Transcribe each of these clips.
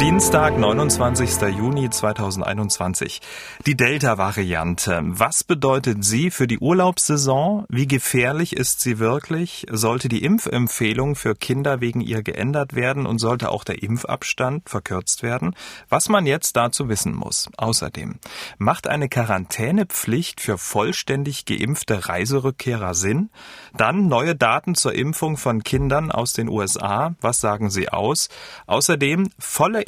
Dienstag, 29. Juni 2021. Die Delta-Variante. Was bedeutet sie für die Urlaubssaison? Wie gefährlich ist sie wirklich? Sollte die Impfempfehlung für Kinder wegen ihr geändert werden und sollte auch der Impfabstand verkürzt werden? Was man jetzt dazu wissen muss. Außerdem, macht eine Quarantänepflicht für vollständig geimpfte Reiserückkehrer Sinn? Dann neue Daten zur Impfung von Kindern aus den USA. Was sagen sie aus? Außerdem volle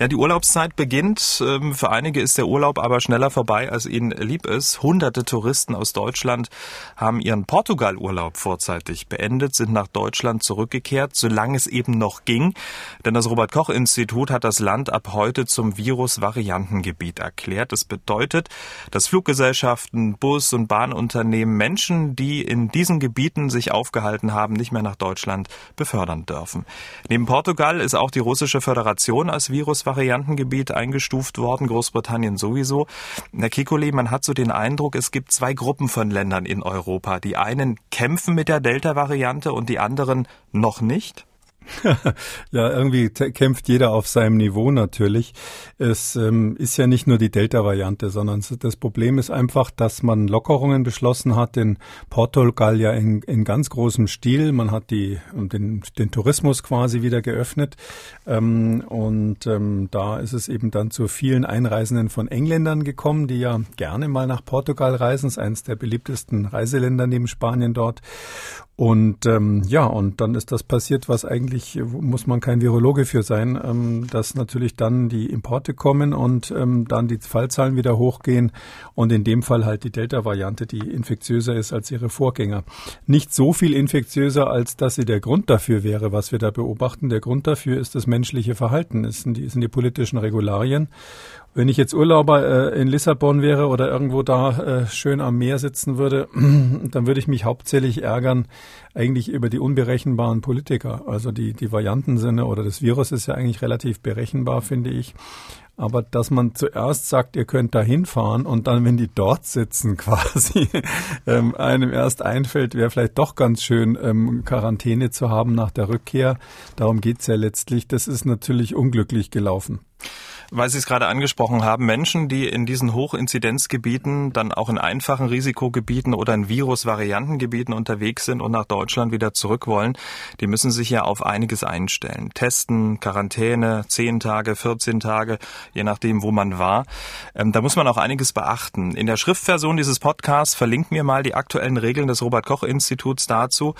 Ja, die Urlaubszeit beginnt. Ähm, für einige ist der Urlaub aber schneller vorbei, als ihnen lieb ist. Hunderte Touristen aus Deutschland haben ihren Portugal-Urlaub vorzeitig beendet, sind nach Deutschland zurückgekehrt, solange es eben noch ging. Denn das Robert-Koch-Institut hat das Land ab heute zum Virus-Variantengebiet erklärt. Das bedeutet, dass Fluggesellschaften, Bus- und Bahnunternehmen Menschen, die in diesen Gebieten sich aufgehalten haben, nicht mehr nach Deutschland befördern dürfen. Neben Portugal ist auch die russische Föderation als Virus Variantengebiet eingestuft worden, Großbritannien sowieso. Herr Kikoli, man hat so den Eindruck, es gibt zwei Gruppen von Ländern in Europa. Die einen kämpfen mit der Delta-Variante und die anderen noch nicht? ja, irgendwie kämpft jeder auf seinem Niveau natürlich. Es ähm, ist ja nicht nur die Delta-Variante, sondern das Problem ist einfach, dass man Lockerungen beschlossen hat in Portugal ja in, in ganz großem Stil. Man hat die, den, den Tourismus quasi wieder geöffnet. Ähm, und ähm, da ist es eben dann zu vielen Einreisenden von Engländern gekommen, die ja gerne mal nach Portugal reisen. Das ist eines der beliebtesten Reiseländer neben Spanien dort. Und ähm, ja, und dann ist das passiert, was eigentlich, muss man kein Virologe für sein, ähm, dass natürlich dann die Importe kommen und ähm, dann die Fallzahlen wieder hochgehen und in dem Fall halt die Delta-Variante, die infektiöser ist als ihre Vorgänger. Nicht so viel infektiöser, als dass sie der Grund dafür wäre, was wir da beobachten. Der Grund dafür ist das menschliche Verhalten, es sind die, sind die politischen Regularien. Wenn ich jetzt Urlauber äh, in Lissabon wäre oder irgendwo da äh, schön am Meer sitzen würde, dann würde ich mich hauptsächlich ärgern, eigentlich über die unberechenbaren Politiker. Also die, die Variantensinne oder das Virus ist ja eigentlich relativ berechenbar, finde ich. Aber dass man zuerst sagt, ihr könnt da hinfahren und dann, wenn die dort sitzen, quasi ähm, einem erst einfällt, wäre vielleicht doch ganz schön, ähm, Quarantäne zu haben nach der Rückkehr. Darum geht's ja letztlich. Das ist natürlich unglücklich gelaufen weil Sie es gerade angesprochen haben, Menschen, die in diesen Hochinzidenzgebieten, dann auch in einfachen Risikogebieten oder in Virusvariantengebieten unterwegs sind und nach Deutschland wieder zurück wollen, die müssen sich ja auf einiges einstellen. Testen, Quarantäne, 10 Tage, 14 Tage, je nachdem, wo man war. Ähm, da muss man auch einiges beachten. In der Schriftversion dieses Podcasts verlinken wir mal die aktuellen Regeln des Robert-Koch-Instituts dazu.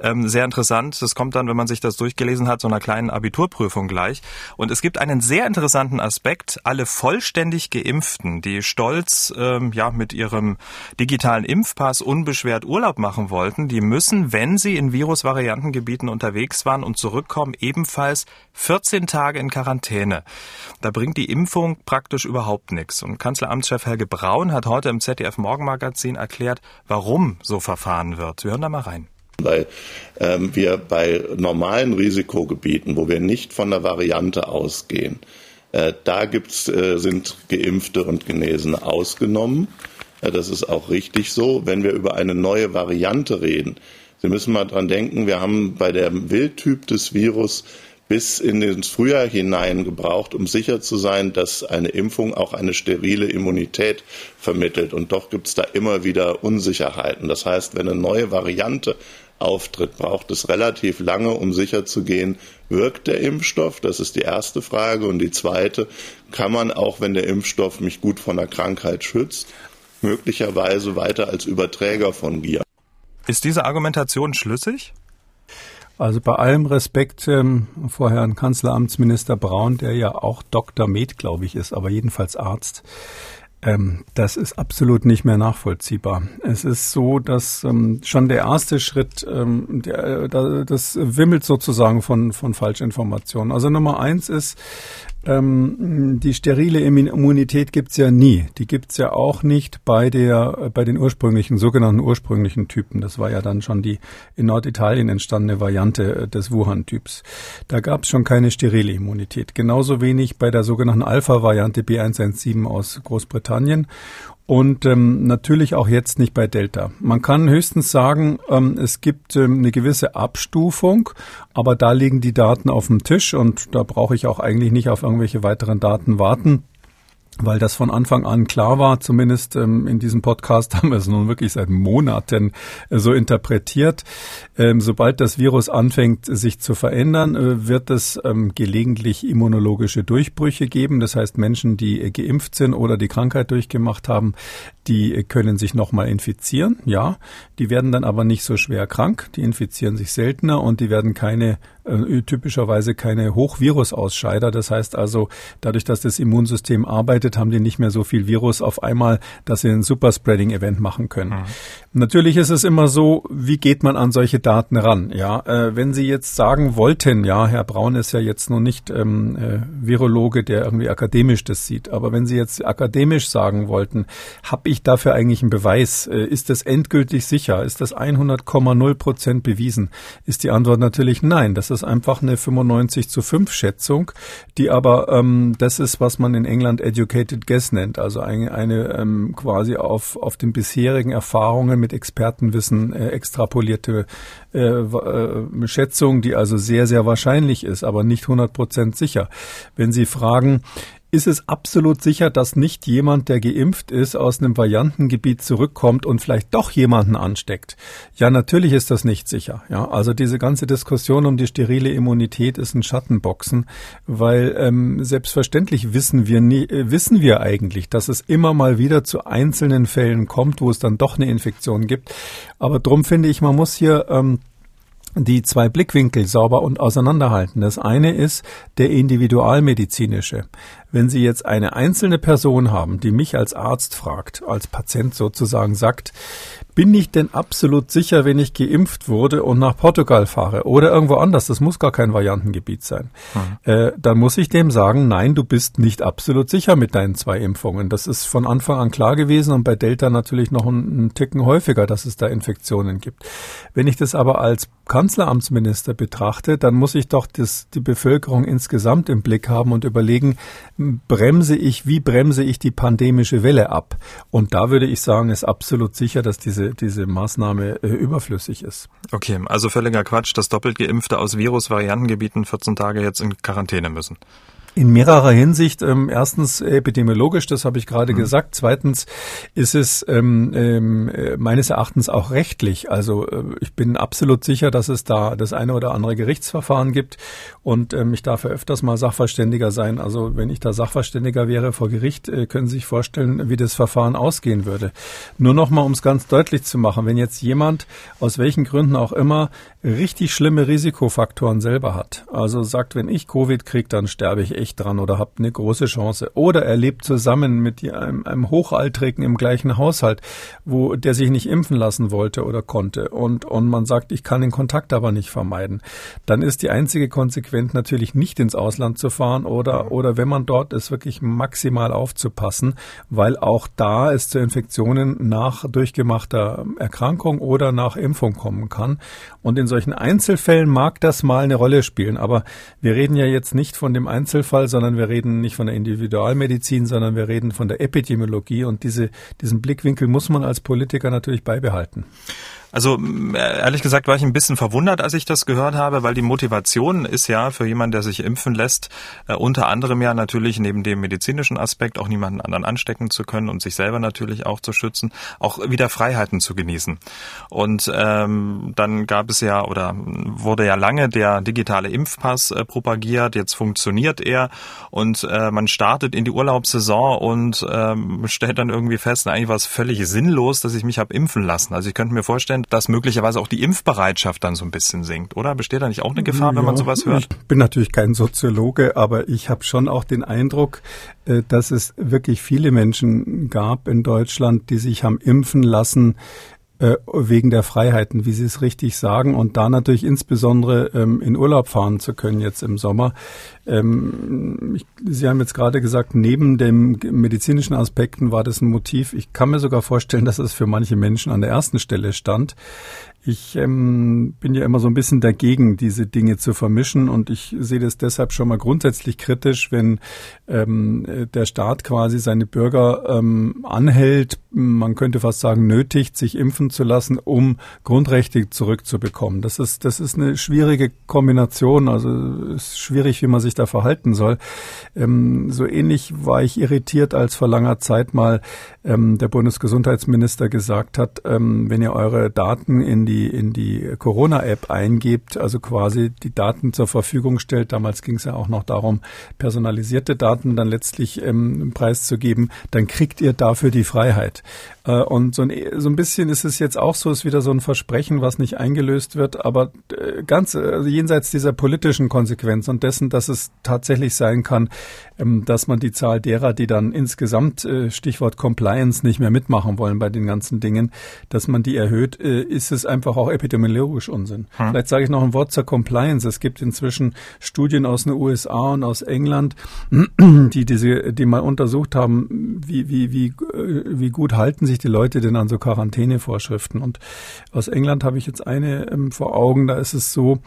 Ähm, sehr interessant. Das kommt dann, wenn man sich das durchgelesen hat, so einer kleinen Abiturprüfung gleich. Und es gibt einen sehr interessanten Aspekt, Aspekt, alle vollständig Geimpften, die stolz ähm, ja mit ihrem digitalen Impfpass unbeschwert Urlaub machen wollten, die müssen, wenn sie in Virusvariantengebieten unterwegs waren und zurückkommen, ebenfalls 14 Tage in Quarantäne. Da bringt die Impfung praktisch überhaupt nichts. Und Kanzleramtschef Helge Braun hat heute im ZDF Morgenmagazin erklärt, warum so verfahren wird. Wir hören da mal rein weil ähm, wir bei normalen Risikogebieten, wo wir nicht von der Variante ausgehen, da gibt's, äh, sind Geimpfte und Genesene ausgenommen. Äh, das ist auch richtig so. Wenn wir über eine neue Variante reden, Sie müssen mal dran denken, wir haben bei dem Wildtyp des Virus bis in ins Frühjahr hinein gebraucht, um sicher zu sein, dass eine Impfung auch eine sterile Immunität vermittelt. Und doch gibt es da immer wieder Unsicherheiten. Das heißt, wenn eine neue Variante auftritt, braucht es relativ lange, um sicher zu gehen, wirkt der Impfstoff? Das ist die erste Frage. Und die zweite, kann man auch, wenn der Impfstoff mich gut von der Krankheit schützt, möglicherweise weiter als Überträger fungieren? Ist diese Argumentation schlüssig? Also bei allem Respekt ähm, vor Herrn Kanzleramtsminister Braun, der ja auch Dr. Med, glaube ich, ist, aber jedenfalls Arzt. Ähm, das ist absolut nicht mehr nachvollziehbar. Es ist so, dass ähm, schon der erste Schritt, ähm, der, äh, das wimmelt sozusagen von, von Falschinformationen. Also Nummer eins ist, ähm, die sterile Immunität gibt's ja nie. Die gibt's ja auch nicht bei der bei den ursprünglichen sogenannten ursprünglichen Typen. Das war ja dann schon die in Norditalien entstandene Variante äh, des Wuhan-Typs. Da gab's schon keine sterile Immunität. Genauso wenig bei der sogenannten Alpha-Variante B117 aus Großbritannien und ähm, natürlich auch jetzt nicht bei Delta. Man kann höchstens sagen, ähm, es gibt ähm, eine gewisse Abstufung, aber da liegen die Daten auf dem Tisch und da brauche ich auch eigentlich nicht auf irgendwelche weiteren Daten warten weil das von Anfang an klar war, zumindest ähm, in diesem Podcast haben wir es nun wirklich seit Monaten äh, so interpretiert. Ähm, sobald das Virus anfängt, sich zu verändern, äh, wird es ähm, gelegentlich immunologische Durchbrüche geben. Das heißt, Menschen, die äh, geimpft sind oder die Krankheit durchgemacht haben, die äh, können sich nochmal infizieren. Ja, die werden dann aber nicht so schwer krank. Die infizieren sich seltener und die werden keine äh, typischerweise keine Hochvirusausscheider. Das heißt also, dadurch, dass das Immunsystem arbeitet, haben die nicht mehr so viel Virus auf einmal, dass sie ein Superspreading-Event machen können. Mhm. Natürlich ist es immer so, wie geht man an solche Daten ran? Ja, äh, wenn Sie jetzt sagen wollten, ja, Herr Braun ist ja jetzt noch nicht ähm, äh, Virologe, der irgendwie akademisch das sieht, aber wenn Sie jetzt akademisch sagen wollten, habe ich dafür eigentlich einen Beweis? Äh, ist das endgültig sicher? Ist das 100,0 Prozent bewiesen? Ist die Antwort natürlich nein. Das ist einfach eine 95 zu 5 Schätzung, die aber ähm, das ist, was man in England Educated Guess nennt, also eine, eine ähm, quasi auf, auf den bisherigen Erfahrungen mit Expertenwissen äh, extrapolierte äh, äh, Schätzung, die also sehr, sehr wahrscheinlich ist, aber nicht 100 Prozent sicher. Wenn Sie fragen, ist es absolut sicher, dass nicht jemand, der geimpft ist, aus einem Variantengebiet zurückkommt und vielleicht doch jemanden ansteckt. Ja, natürlich ist das nicht sicher. Ja, also diese ganze Diskussion um die sterile Immunität ist ein Schattenboxen, weil ähm, selbstverständlich wissen wir nie, äh, wissen wir eigentlich, dass es immer mal wieder zu einzelnen Fällen kommt, wo es dann doch eine Infektion gibt. Aber drum finde ich, man muss hier ähm, die zwei Blickwinkel sauber und auseinanderhalten. Das eine ist der individualmedizinische. Wenn Sie jetzt eine einzelne Person haben, die mich als Arzt fragt, als Patient sozusagen sagt, bin ich denn absolut sicher, wenn ich geimpft wurde und nach Portugal fahre oder irgendwo anders, das muss gar kein Variantengebiet sein, mhm. äh, dann muss ich dem sagen, nein, du bist nicht absolut sicher mit deinen zwei Impfungen. Das ist von Anfang an klar gewesen und bei Delta natürlich noch einen Ticken häufiger, dass es da Infektionen gibt. Wenn ich das aber als Kanzleramtsminister betrachte, dann muss ich doch das, die Bevölkerung insgesamt im Blick haben und überlegen, bremse ich, wie bremse ich die pandemische Welle ab? Und da würde ich sagen, ist absolut sicher, dass diese, diese Maßnahme äh, überflüssig ist. Okay, also völliger Quatsch, dass doppelt Geimpfte aus Virusvariantengebieten 14 Tage jetzt in Quarantäne müssen. In mehrerer Hinsicht. Ähm, erstens epidemiologisch, das habe ich gerade mhm. gesagt. Zweitens ist es ähm, ähm, äh, meines Erachtens auch rechtlich. Also äh, ich bin absolut sicher, dass es da das eine oder andere Gerichtsverfahren gibt und ähm, ich darf ja öfters mal Sachverständiger sein. Also wenn ich da Sachverständiger wäre vor Gericht, äh, können Sie sich vorstellen, wie das Verfahren ausgehen würde. Nur noch mal, um es ganz deutlich zu machen, wenn jetzt jemand aus welchen Gründen auch immer richtig schlimme Risikofaktoren selber hat, also sagt, wenn ich Covid kriege, dann sterbe ich echt dran oder habe eine große Chance. Oder er lebt zusammen mit einem, einem Hochaltrigen im gleichen Haushalt, wo der sich nicht impfen lassen wollte oder konnte. Und, und man sagt, ich kann den Kontakt aber nicht vermeiden. Dann ist die einzige Konsequenz natürlich nicht ins Ausland zu fahren oder, oder wenn man dort ist, wirklich maximal aufzupassen, weil auch da es zu Infektionen nach durchgemachter Erkrankung oder nach Impfung kommen kann. Und in solchen Einzelfällen mag das mal eine Rolle spielen. Aber wir reden ja jetzt nicht von dem Einzelfall, Fall, sondern wir reden nicht von der Individualmedizin, sondern wir reden von der Epidemiologie und diese, diesen Blickwinkel muss man als Politiker natürlich beibehalten. Also ehrlich gesagt war ich ein bisschen verwundert, als ich das gehört habe, weil die Motivation ist ja für jemanden, der sich impfen lässt, äh, unter anderem ja natürlich neben dem medizinischen Aspekt auch niemanden anderen anstecken zu können und sich selber natürlich auch zu schützen, auch wieder Freiheiten zu genießen. Und ähm, dann gab es ja oder wurde ja lange der digitale Impfpass äh, propagiert. Jetzt funktioniert er und äh, man startet in die Urlaubssaison und ähm, stellt dann irgendwie fest, eigentlich war es völlig sinnlos, dass ich mich habe impfen lassen. Also ich könnte mir vorstellen, dass möglicherweise auch die Impfbereitschaft dann so ein bisschen sinkt, oder? Besteht da nicht auch eine Gefahr, ja, wenn man sowas hört? Ich bin natürlich kein Soziologe, aber ich habe schon auch den Eindruck, äh, dass es wirklich viele Menschen gab in Deutschland, die sich haben impfen lassen, äh, wegen der Freiheiten, wie Sie es richtig sagen, und da natürlich insbesondere ähm, in Urlaub fahren zu können jetzt im Sommer. Ähm, ich, Sie haben jetzt gerade gesagt, neben den medizinischen Aspekten war das ein Motiv. Ich kann mir sogar vorstellen, dass es für manche Menschen an der ersten Stelle stand. Ich ähm, bin ja immer so ein bisschen dagegen, diese Dinge zu vermischen und ich sehe das deshalb schon mal grundsätzlich kritisch, wenn ähm, der Staat quasi seine Bürger ähm, anhält, man könnte fast sagen nötigt, sich impfen zu lassen, um Grundrechte zurückzubekommen. Das ist das ist eine schwierige Kombination, also es ist schwierig, wie man sich da verhalten soll. Ähm, so ähnlich war ich irritiert, als vor langer Zeit mal ähm, der Bundesgesundheitsminister gesagt hat, ähm, wenn ihr eure Daten in die die, in die Corona-App eingibt, also quasi die Daten zur Verfügung stellt. Damals ging es ja auch noch darum, personalisierte Daten dann letztlich ähm, preiszugeben. Dann kriegt ihr dafür die Freiheit. Äh, und so ein, so ein bisschen ist es jetzt auch so, ist wieder so ein Versprechen, was nicht eingelöst wird, aber äh, ganz also jenseits dieser politischen Konsequenz und dessen, dass es tatsächlich sein kann, ähm, dass man die Zahl derer, die dann insgesamt äh, Stichwort Compliance nicht mehr mitmachen wollen bei den ganzen Dingen, dass man die erhöht, ist es einfach auch epidemiologisch Unsinn. Hm. Vielleicht sage ich noch ein Wort zur Compliance. Es gibt inzwischen Studien aus den USA und aus England, die diese, die mal untersucht haben, wie, wie, wie, wie gut halten sich sich die Leute denn an so Quarantänevorschriften? Und aus England habe ich jetzt eine ähm, vor Augen, da ist es so,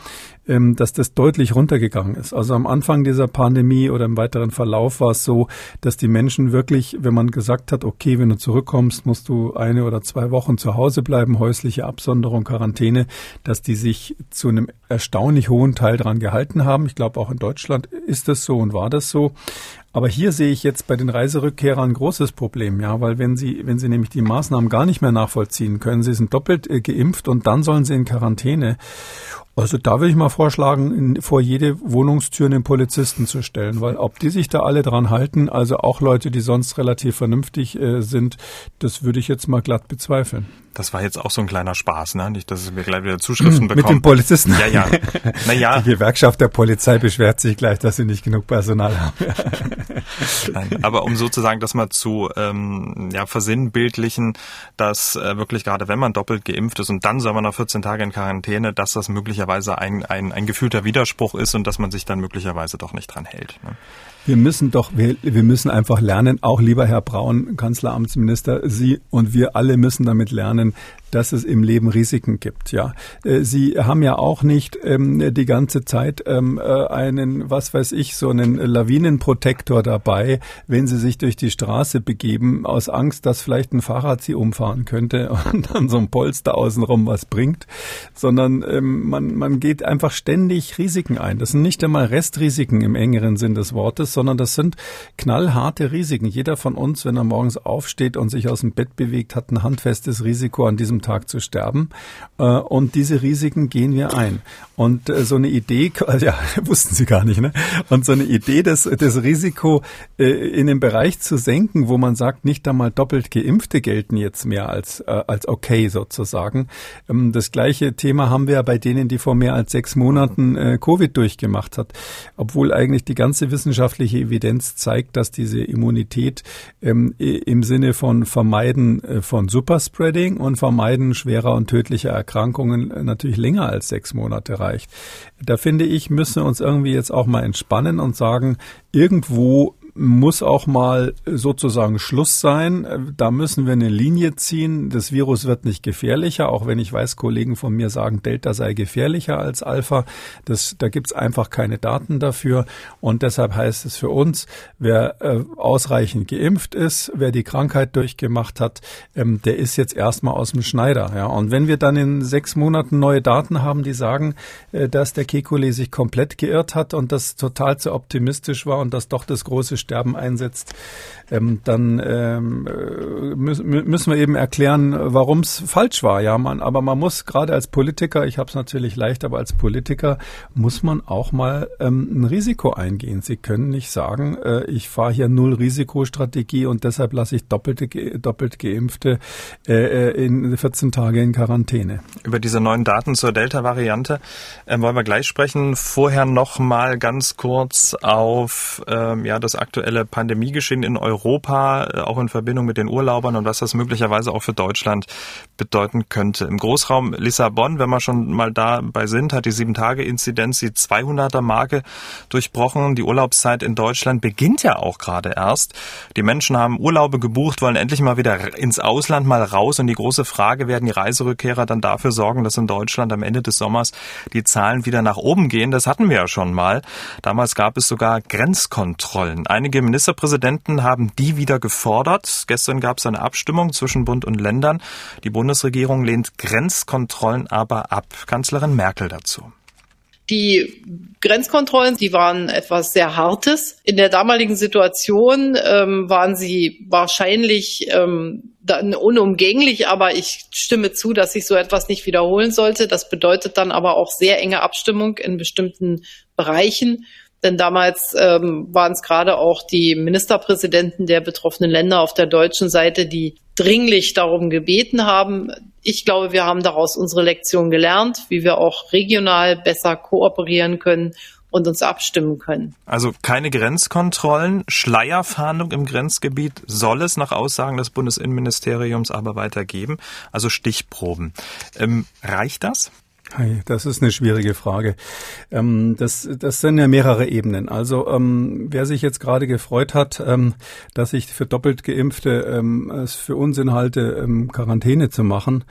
ähm, dass das deutlich runtergegangen ist. Also am Anfang dieser Pandemie oder im weiteren Verlauf war es so, dass die Menschen wirklich, wenn man gesagt hat, okay, wenn du zurückkommst, musst du eine oder zwei Wochen zu Hause bleiben, häusliche Absonderung, Quarantäne, dass die sich zu einem erstaunlich hohen Teil daran gehalten haben. Ich glaube, auch in Deutschland ist das so und war das so. Aber hier sehe ich jetzt bei den Reiserückkehrern ein großes Problem, ja, weil wenn sie, wenn sie nämlich die Maßnahmen gar nicht mehr nachvollziehen können, sie sind doppelt äh, geimpft und dann sollen sie in Quarantäne. Also da würde ich mal vorschlagen, in, vor jede Wohnungstür einen Polizisten zu stellen, weil ob die sich da alle dran halten, also auch Leute, die sonst relativ vernünftig äh, sind, das würde ich jetzt mal glatt bezweifeln. Das war jetzt auch so ein kleiner Spaß, ne? Nicht, dass wir gleich wieder Zuschriften bekommen. Mit dem Polizisten? Ja, ja. Naja. Die Gewerkschaft der Polizei beschwert sich gleich, dass sie nicht genug Personal haben. Nein, aber um sozusagen das mal zu ähm, ja, versinnbildlichen, dass äh, wirklich gerade wenn man doppelt geimpft ist und dann soll man noch 14 Tage in Quarantäne, dass das möglicherweise ein, ein, ein gefühlter Widerspruch ist und dass man sich dann möglicherweise doch nicht dran hält. Ne? Wir müssen doch, wir, wir müssen einfach lernen, auch lieber Herr Braun, Kanzleramtsminister, Sie und wir alle müssen damit lernen, dass es im Leben Risiken gibt. Ja, äh, Sie haben ja auch nicht ähm, die ganze Zeit ähm, äh, einen, was weiß ich, so einen Lawinenprotektor dabei, wenn Sie sich durch die Straße begeben, aus Angst, dass vielleicht ein Fahrrad Sie umfahren könnte und dann so ein Polster außenrum was bringt, sondern ähm, man, man geht einfach ständig Risiken ein. Das sind nicht einmal Restrisiken im engeren Sinn des Wortes, sondern das sind knallharte Risiken. Jeder von uns, wenn er morgens aufsteht und sich aus dem Bett bewegt, hat ein handfestes Risiko an diesem diesem Tag zu sterben. Äh, und diese Risiken gehen wir ein. Und äh, so eine Idee, ja, wussten Sie gar nicht, ne? Und so eine Idee, das, das Risiko äh, in den Bereich zu senken, wo man sagt, nicht einmal doppelt Geimpfte gelten jetzt mehr als, als okay sozusagen. Ähm, das gleiche Thema haben wir bei denen, die vor mehr als sechs Monaten Covid durchgemacht hat. Obwohl eigentlich die ganze wissenschaftliche Evidenz zeigt, dass diese Immunität ähm, im Sinne von Vermeiden von Superspreading und Vermeiden Vermeiden schwerer und tödlicher Erkrankungen natürlich länger als sechs Monate reicht. Da finde ich, müssen wir uns irgendwie jetzt auch mal entspannen und sagen, irgendwo muss auch mal sozusagen Schluss sein. Da müssen wir eine Linie ziehen. Das Virus wird nicht gefährlicher, auch wenn ich weiß, Kollegen von mir sagen, Delta sei gefährlicher als Alpha. Das, da gibt's einfach keine Daten dafür. Und deshalb heißt es für uns, wer äh, ausreichend geimpft ist, wer die Krankheit durchgemacht hat, ähm, der ist jetzt erstmal aus dem Schneider. Ja. Und wenn wir dann in sechs Monaten neue Daten haben, die sagen, äh, dass der Kekulé sich komplett geirrt hat und das total zu optimistisch war und dass doch das große Sterben einsetzt, ähm, dann ähm, äh, müssen wir eben erklären, warum es falsch war. Ja, man, aber man muss gerade als Politiker, ich habe es natürlich leicht, aber als Politiker muss man auch mal ähm, ein Risiko eingehen. Sie können nicht sagen, äh, ich fahre hier null Risikostrategie und deshalb lasse ich doppelte, doppelt Geimpfte äh, äh in 14 Tage in Quarantäne. Über diese neuen Daten zur Delta-Variante äh, wollen wir gleich sprechen. Vorher noch mal ganz kurz auf ähm, ja das aktuelle Pandemiegeschehen in Europa. Europa, äh, auch in Verbindung mit den Urlaubern und was das möglicherweise auch für Deutschland bedeuten könnte. Im Großraum Lissabon, wenn wir schon mal dabei sind, hat die Sieben-Tage-Inzidenz die 200er-Marke durchbrochen. Die Urlaubszeit in Deutschland beginnt ja auch gerade erst. Die Menschen haben Urlaube gebucht, wollen endlich mal wieder ins Ausland mal raus und die große Frage, werden die Reiserückkehrer dann dafür sorgen, dass in Deutschland am Ende des Sommers die Zahlen wieder nach oben gehen? Das hatten wir ja schon mal. Damals gab es sogar Grenzkontrollen. Einige Ministerpräsidenten haben die wieder gefordert. Gestern gab es eine Abstimmung zwischen Bund und Ländern. Die Bundesregierung lehnt Grenzkontrollen aber ab. Kanzlerin Merkel dazu. Die Grenzkontrollen, die waren etwas sehr Hartes. In der damaligen Situation ähm, waren sie wahrscheinlich ähm, dann unumgänglich, aber ich stimme zu, dass sich so etwas nicht wiederholen sollte. Das bedeutet dann aber auch sehr enge Abstimmung in bestimmten Bereichen. Denn damals ähm, waren es gerade auch die Ministerpräsidenten der betroffenen Länder auf der deutschen Seite, die dringlich darum gebeten haben. Ich glaube, wir haben daraus unsere Lektion gelernt, wie wir auch regional besser kooperieren können und uns abstimmen können. Also keine Grenzkontrollen, Schleierfahndung im Grenzgebiet soll es nach Aussagen des Bundesinnenministeriums aber weitergeben, also Stichproben. Ähm, reicht das? Das ist eine schwierige Frage. Ähm, das, das sind ja mehrere Ebenen. Also ähm, wer sich jetzt gerade gefreut hat, ähm, dass ich für doppelt Geimpfte es für Unsinn halte, Quarantäne zu machen,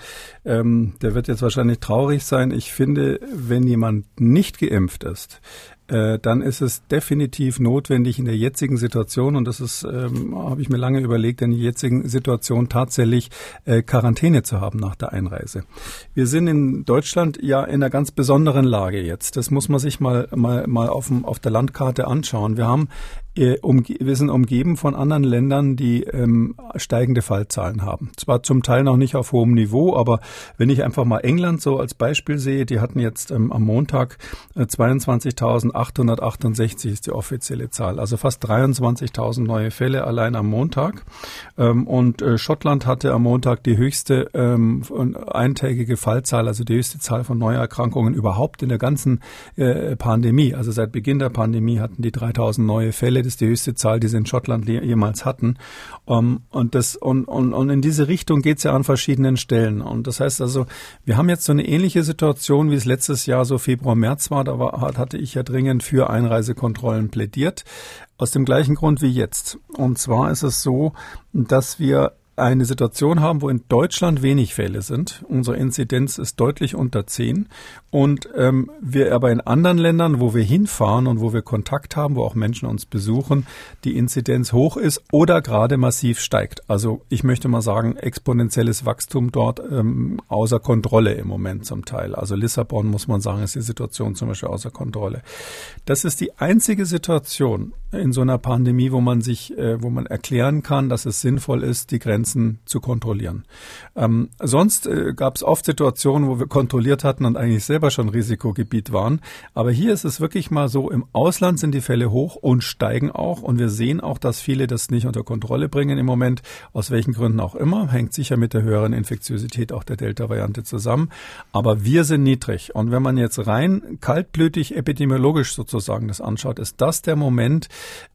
der wird jetzt wahrscheinlich traurig sein. Ich finde, wenn jemand nicht geimpft ist, äh, dann ist es definitiv notwendig in der jetzigen Situation, und das ist, ähm, habe ich mir lange überlegt, in der jetzigen Situation tatsächlich äh, Quarantäne zu haben nach der Einreise. Wir sind in Deutschland ja in einer ganz besonderen Lage jetzt. Das muss man sich mal, mal, mal auf, auf der Landkarte anschauen. Wir haben wir sind umgeben von anderen Ländern, die ähm, steigende Fallzahlen haben. Zwar zum Teil noch nicht auf hohem Niveau, aber wenn ich einfach mal England so als Beispiel sehe, die hatten jetzt ähm, am Montag äh, 22.868 ist die offizielle Zahl, also fast 23.000 neue Fälle allein am Montag. Ähm, und äh, Schottland hatte am Montag die höchste ähm, eintägige Fallzahl, also die höchste Zahl von Neuerkrankungen überhaupt in der ganzen äh, Pandemie. Also seit Beginn der Pandemie hatten die 3.000 neue Fälle das ist die höchste Zahl, die sie in Schottland jemals hatten. Um, ähm, und, das, und, und, und in diese Richtung geht es ja an verschiedenen Stellen. Und das heißt also, wir haben jetzt so eine ähnliche Situation, wie es letztes Jahr so Februar, März war. Da war, hatte ich ja dringend für Einreisekontrollen plädiert. Aus dem gleichen Grund wie jetzt. Und zwar ist es so, dass wir eine Situation haben, wo in Deutschland wenig Fälle sind. Unsere Inzidenz ist deutlich unter 10 und ähm, wir aber in anderen Ländern, wo wir hinfahren und wo wir Kontakt haben, wo auch Menschen uns besuchen, die Inzidenz hoch ist oder gerade massiv steigt. Also ich möchte mal sagen, exponentielles Wachstum dort ähm, außer Kontrolle im Moment zum Teil. Also Lissabon muss man sagen, ist die Situation zum Beispiel außer Kontrolle. Das ist die einzige Situation in so einer Pandemie, wo man sich, äh, wo man erklären kann, dass es sinnvoll ist, die Grenzen zu kontrollieren. Ähm, sonst äh, gab es oft Situationen, wo wir kontrolliert hatten und eigentlich selber selber schon Risikogebiet waren. Aber hier ist es wirklich mal so, im Ausland sind die Fälle hoch und steigen auch. Und wir sehen auch, dass viele das nicht unter Kontrolle bringen im Moment, aus welchen Gründen auch immer. Hängt sicher mit der höheren Infektiosität auch der Delta-Variante zusammen. Aber wir sind niedrig. Und wenn man jetzt rein kaltblütig epidemiologisch sozusagen das anschaut, ist das der Moment,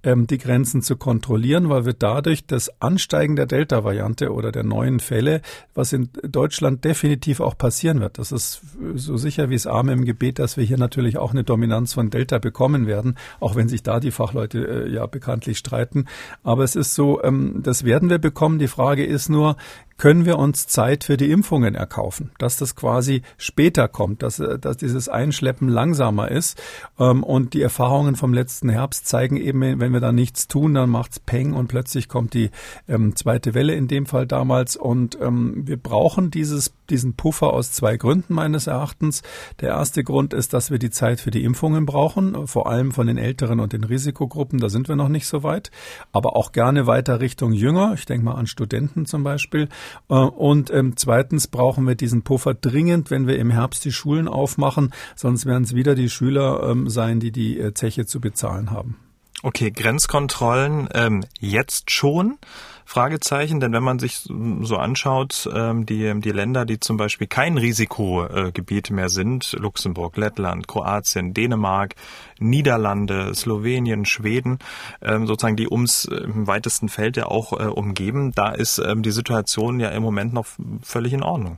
ähm, die Grenzen zu kontrollieren, weil wir dadurch das Ansteigen der Delta-Variante oder der neuen Fälle, was in Deutschland definitiv auch passieren wird, das ist so sicher wie es Arme im Gebet, dass wir hier natürlich auch eine Dominanz von Delta bekommen werden, auch wenn sich da die Fachleute äh, ja bekanntlich streiten. Aber es ist so, ähm, das werden wir bekommen. Die Frage ist nur, können wir uns Zeit für die Impfungen erkaufen, dass das quasi später kommt, dass, äh, dass dieses Einschleppen langsamer ist. Ähm, und die Erfahrungen vom letzten Herbst zeigen eben, wenn wir da nichts tun, dann macht's Peng und plötzlich kommt die ähm, zweite Welle in dem Fall damals. Und ähm, wir brauchen dieses, diesen Puffer aus zwei Gründen meines Erachtens. Der erste Grund ist, dass wir die Zeit für die Impfungen brauchen, vor allem von den Älteren und den Risikogruppen. Da sind wir noch nicht so weit, aber auch gerne weiter Richtung Jünger. Ich denke mal an Studenten zum Beispiel. Äh, und ähm, zweitens brauchen wir diesen Puffer dringend, wenn wir im Herbst die Schulen aufmachen. Sonst werden es wieder die Schüler ähm, sein, die die äh, Zeche zu bezahlen haben. Okay, Grenzkontrollen ähm, jetzt schon? Fragezeichen, denn wenn man sich so anschaut, ähm, die, die Länder, die zum Beispiel kein Risikogebiet mehr sind, Luxemburg, Lettland, Kroatien, Dänemark, Niederlande, Slowenien, Schweden, ähm, sozusagen die ums äh, im weitesten Feld ja auch äh, umgeben, da ist ähm, die Situation ja im Moment noch völlig in Ordnung.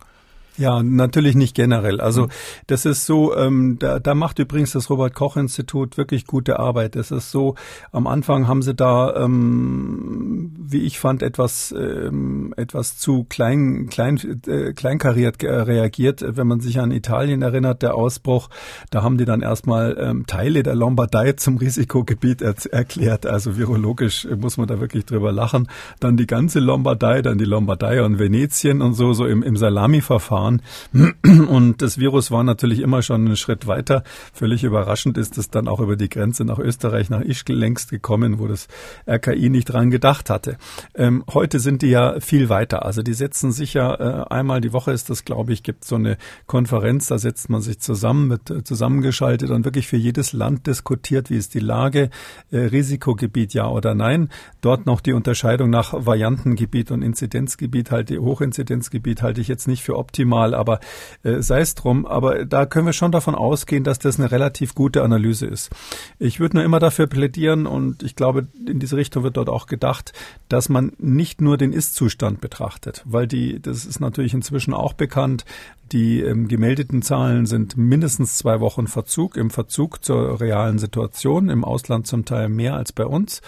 Ja, natürlich nicht generell. Also mhm. das ist so, ähm, da, da macht übrigens das Robert Koch Institut wirklich gute Arbeit. Das ist so, am Anfang haben sie da, ähm, wie ich fand, etwas ähm, etwas zu klein klein äh, kleinkariert reagiert. Wenn man sich an Italien erinnert, der Ausbruch, da haben die dann erstmal ähm, Teile der Lombardei zum Risikogebiet er erklärt. Also virologisch muss man da wirklich drüber lachen. Dann die ganze Lombardei, dann die Lombardei und Venetien und so so im, im Salami-Verfahren waren. Und das Virus war natürlich immer schon einen Schritt weiter. Völlig überraschend ist es dann auch über die Grenze nach Österreich, nach Ischgl längst gekommen, wo das RKI nicht dran gedacht hatte. Ähm, heute sind die ja viel weiter. Also die setzen sich ja äh, einmal die Woche ist das, glaube ich, gibt so eine Konferenz, da setzt man sich zusammen mit äh, zusammengeschaltet und wirklich für jedes Land diskutiert, wie ist die Lage, äh, Risikogebiet ja oder nein. Dort noch die Unterscheidung nach Variantengebiet und Inzidenzgebiet halte Hochinzidenzgebiet halte ich jetzt nicht für optimal mal, aber äh, sei es drum. Aber da können wir schon davon ausgehen, dass das eine relativ gute Analyse ist. Ich würde nur immer dafür plädieren und ich glaube, in diese Richtung wird dort auch gedacht, dass man nicht nur den Ist-Zustand betrachtet, weil die, das ist natürlich inzwischen auch bekannt, die ähm, gemeldeten Zahlen sind mindestens zwei Wochen Verzug, im Verzug zur realen Situation, im Ausland zum Teil mehr als bei uns.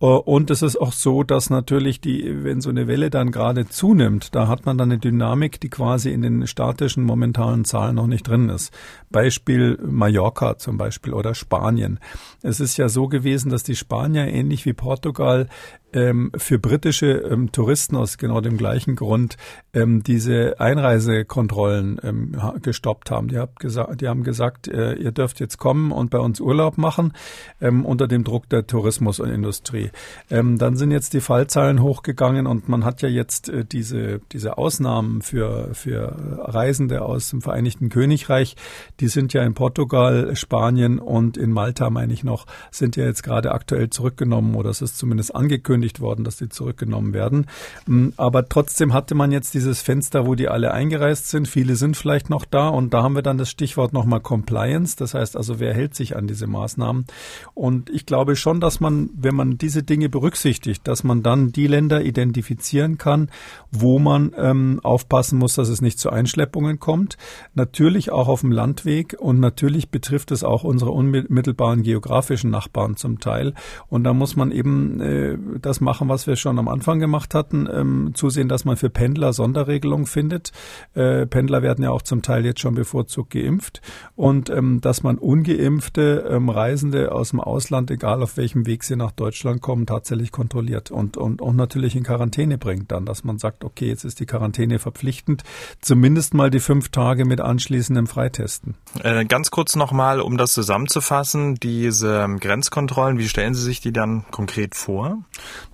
Äh, und es ist auch so, dass natürlich die, wenn so eine Welle dann gerade zunimmt, da hat man dann eine Dynamik, die quasi in den statischen momentanen Zahlen noch nicht drin ist. Beispiel Mallorca zum Beispiel oder Spanien. Es ist ja so gewesen, dass die Spanier ähnlich wie Portugal ähm, für britische ähm, Touristen aus genau dem gleichen Grund ähm, diese Einreisekontrollen ähm, gestoppt haben. Die, hab die haben gesagt, äh, ihr dürft jetzt kommen und bei uns Urlaub machen ähm, unter dem Druck der Tourismusindustrie. Ähm, dann sind jetzt die Fallzahlen hochgegangen und man hat ja jetzt äh, diese, diese Ausnahmen für, für Reisende aus dem Vereinigten Königreich, die sind ja in Portugal, Spanien und in Malta, meine ich noch, sind ja jetzt gerade aktuell zurückgenommen oder es ist zumindest angekündigt worden, dass die zurückgenommen werden. Mm, aber trotzdem hatte man jetzt dieses Fenster, wo die alle eingereist sind. Viele sind vielleicht noch da und da haben wir dann das Stichwort nochmal Compliance. Das heißt also, wer hält sich an diese Maßnahmen? Und ich glaube schon, dass man, wenn man diese Dinge berücksichtigt, dass man dann die Länder identifizieren kann, wo man ähm, aufpassen muss, dass es nicht zu Einschleppungen kommt. Natürlich auch auf dem Landweg und natürlich betrifft es auch unsere unmittelbaren geografischen Nachbarn zum Teil. Und da muss man eben äh, das machen, was wir schon am Anfang gemacht hatten, ähm, zusehen, dass man für Pendler Sonderregelungen findet. Äh, Pendler werden ja auch zum Teil jetzt schon bevorzugt geimpft und ähm, dass man ungeimpfte ähm, Reisende aus dem Ausland, egal auf welchem Weg sie nach Deutschland kommen, tatsächlich kontrolliert und, und, und natürlich in Quarantäne bringt dann, dass man sagt, okay, jetzt ist die Quarantäne verpflichtend, zumindest mal die fünf Tage mit anschließendem Freitesten. Äh, ganz kurz nochmal, um das zusammenzufassen, diese ähm, Grenzkontrollen, wie stellen Sie sich die dann konkret vor?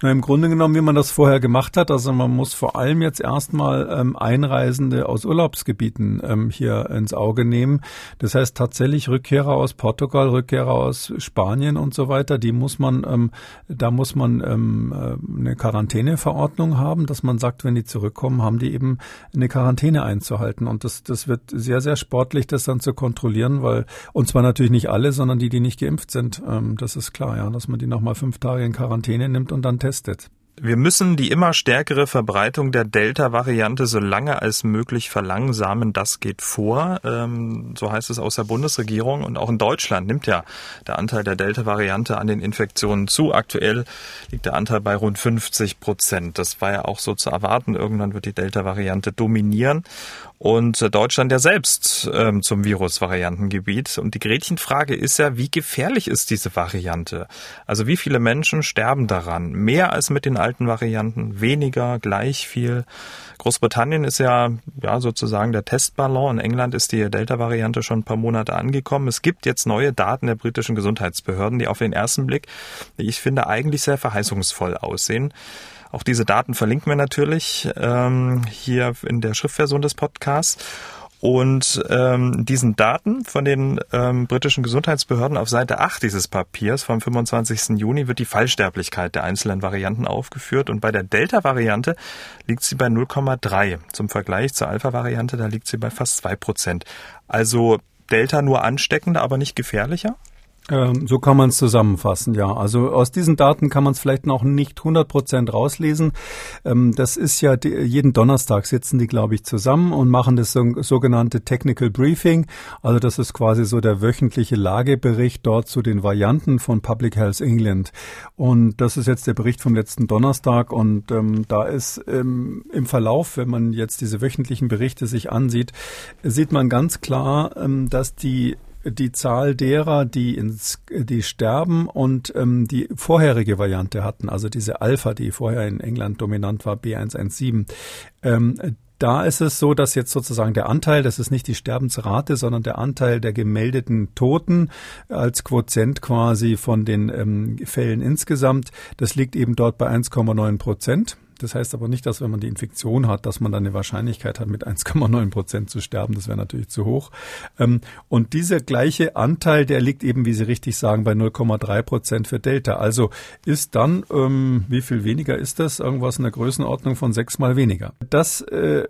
Na, Im Grunde genommen, wie man das vorher gemacht hat, also man muss vor allem jetzt erstmal ähm, Einreisende aus Urlaubsgebieten ähm, hier ins Auge nehmen. Das heißt tatsächlich Rückkehrer aus Portugal, Rückkehrer aus Spanien und so weiter, die muss man, ähm, da muss man ähm, äh, eine Quarantäneverordnung haben, dass man sagt, wenn die zurückkommen, haben die eben eine Quarantäne einzuhalten. Und das, das wird sehr, sehr sportlich, das dann zu kontrollieren, weil, und zwar natürlich nicht alle, sondern die, die nicht geimpft sind. Ähm, das ist klar, ja, dass man die nochmal fünf Tage in Quarantäne nimmt und dann testet. Wir müssen die immer stärkere Verbreitung der Delta-Variante so lange als möglich verlangsamen. Das geht vor. Ähm, so heißt es aus der Bundesregierung. Und auch in Deutschland nimmt ja der Anteil der Delta-Variante an den Infektionen zu. Aktuell liegt der Anteil bei rund 50 Prozent. Das war ja auch so zu erwarten. Irgendwann wird die Delta-Variante dominieren und Deutschland ja selbst ähm, zum Virusvariantengebiet. Und die Gretchenfrage ist ja, wie gefährlich ist diese Variante? Also wie viele Menschen sterben daran? Mehr als mit den alten Varianten, weniger, gleich viel? Großbritannien ist ja, ja sozusagen der Testballon. In England ist die Delta-Variante schon ein paar Monate angekommen. Es gibt jetzt neue Daten der britischen Gesundheitsbehörden, die auf den ersten Blick, wie ich finde, eigentlich sehr verheißungsvoll aussehen. Auch diese Daten verlinken wir natürlich ähm, hier in der Schriftversion des Podcasts. Und ähm, diesen Daten von den ähm, britischen Gesundheitsbehörden auf Seite 8 dieses Papiers vom 25. Juni wird die Fallsterblichkeit der einzelnen Varianten aufgeführt. Und bei der Delta-Variante liegt sie bei 0,3. Zum Vergleich zur Alpha-Variante, da liegt sie bei fast 2 Prozent. Also Delta nur ansteckender, aber nicht gefährlicher? Ähm, so kann man es zusammenfassen, ja. Also aus diesen Daten kann man es vielleicht noch nicht 100 Prozent rauslesen. Ähm, das ist ja, jeden Donnerstag sitzen die, glaube ich, zusammen und machen das so, sogenannte Technical Briefing. Also das ist quasi so der wöchentliche Lagebericht dort zu den Varianten von Public Health England. Und das ist jetzt der Bericht vom letzten Donnerstag. Und ähm, da ist ähm, im Verlauf, wenn man jetzt diese wöchentlichen Berichte sich ansieht, sieht man ganz klar, dass die die Zahl derer, die ins, die sterben und ähm, die vorherige Variante hatten, also diese Alpha, die vorher in England dominant war, B117, ähm, da ist es so, dass jetzt sozusagen der Anteil, das ist nicht die Sterbensrate, sondern der Anteil der gemeldeten Toten als Quotient quasi von den ähm, Fällen insgesamt, das liegt eben dort bei 1,9 Prozent. Das heißt aber nicht, dass wenn man die Infektion hat, dass man dann eine Wahrscheinlichkeit hat, mit 1,9 Prozent zu sterben. Das wäre natürlich zu hoch. Ähm, und dieser gleiche Anteil, der liegt eben, wie Sie richtig sagen, bei 0,3 Prozent für Delta. Also ist dann, ähm, wie viel weniger ist das? Irgendwas in der Größenordnung von sechsmal weniger. Das äh,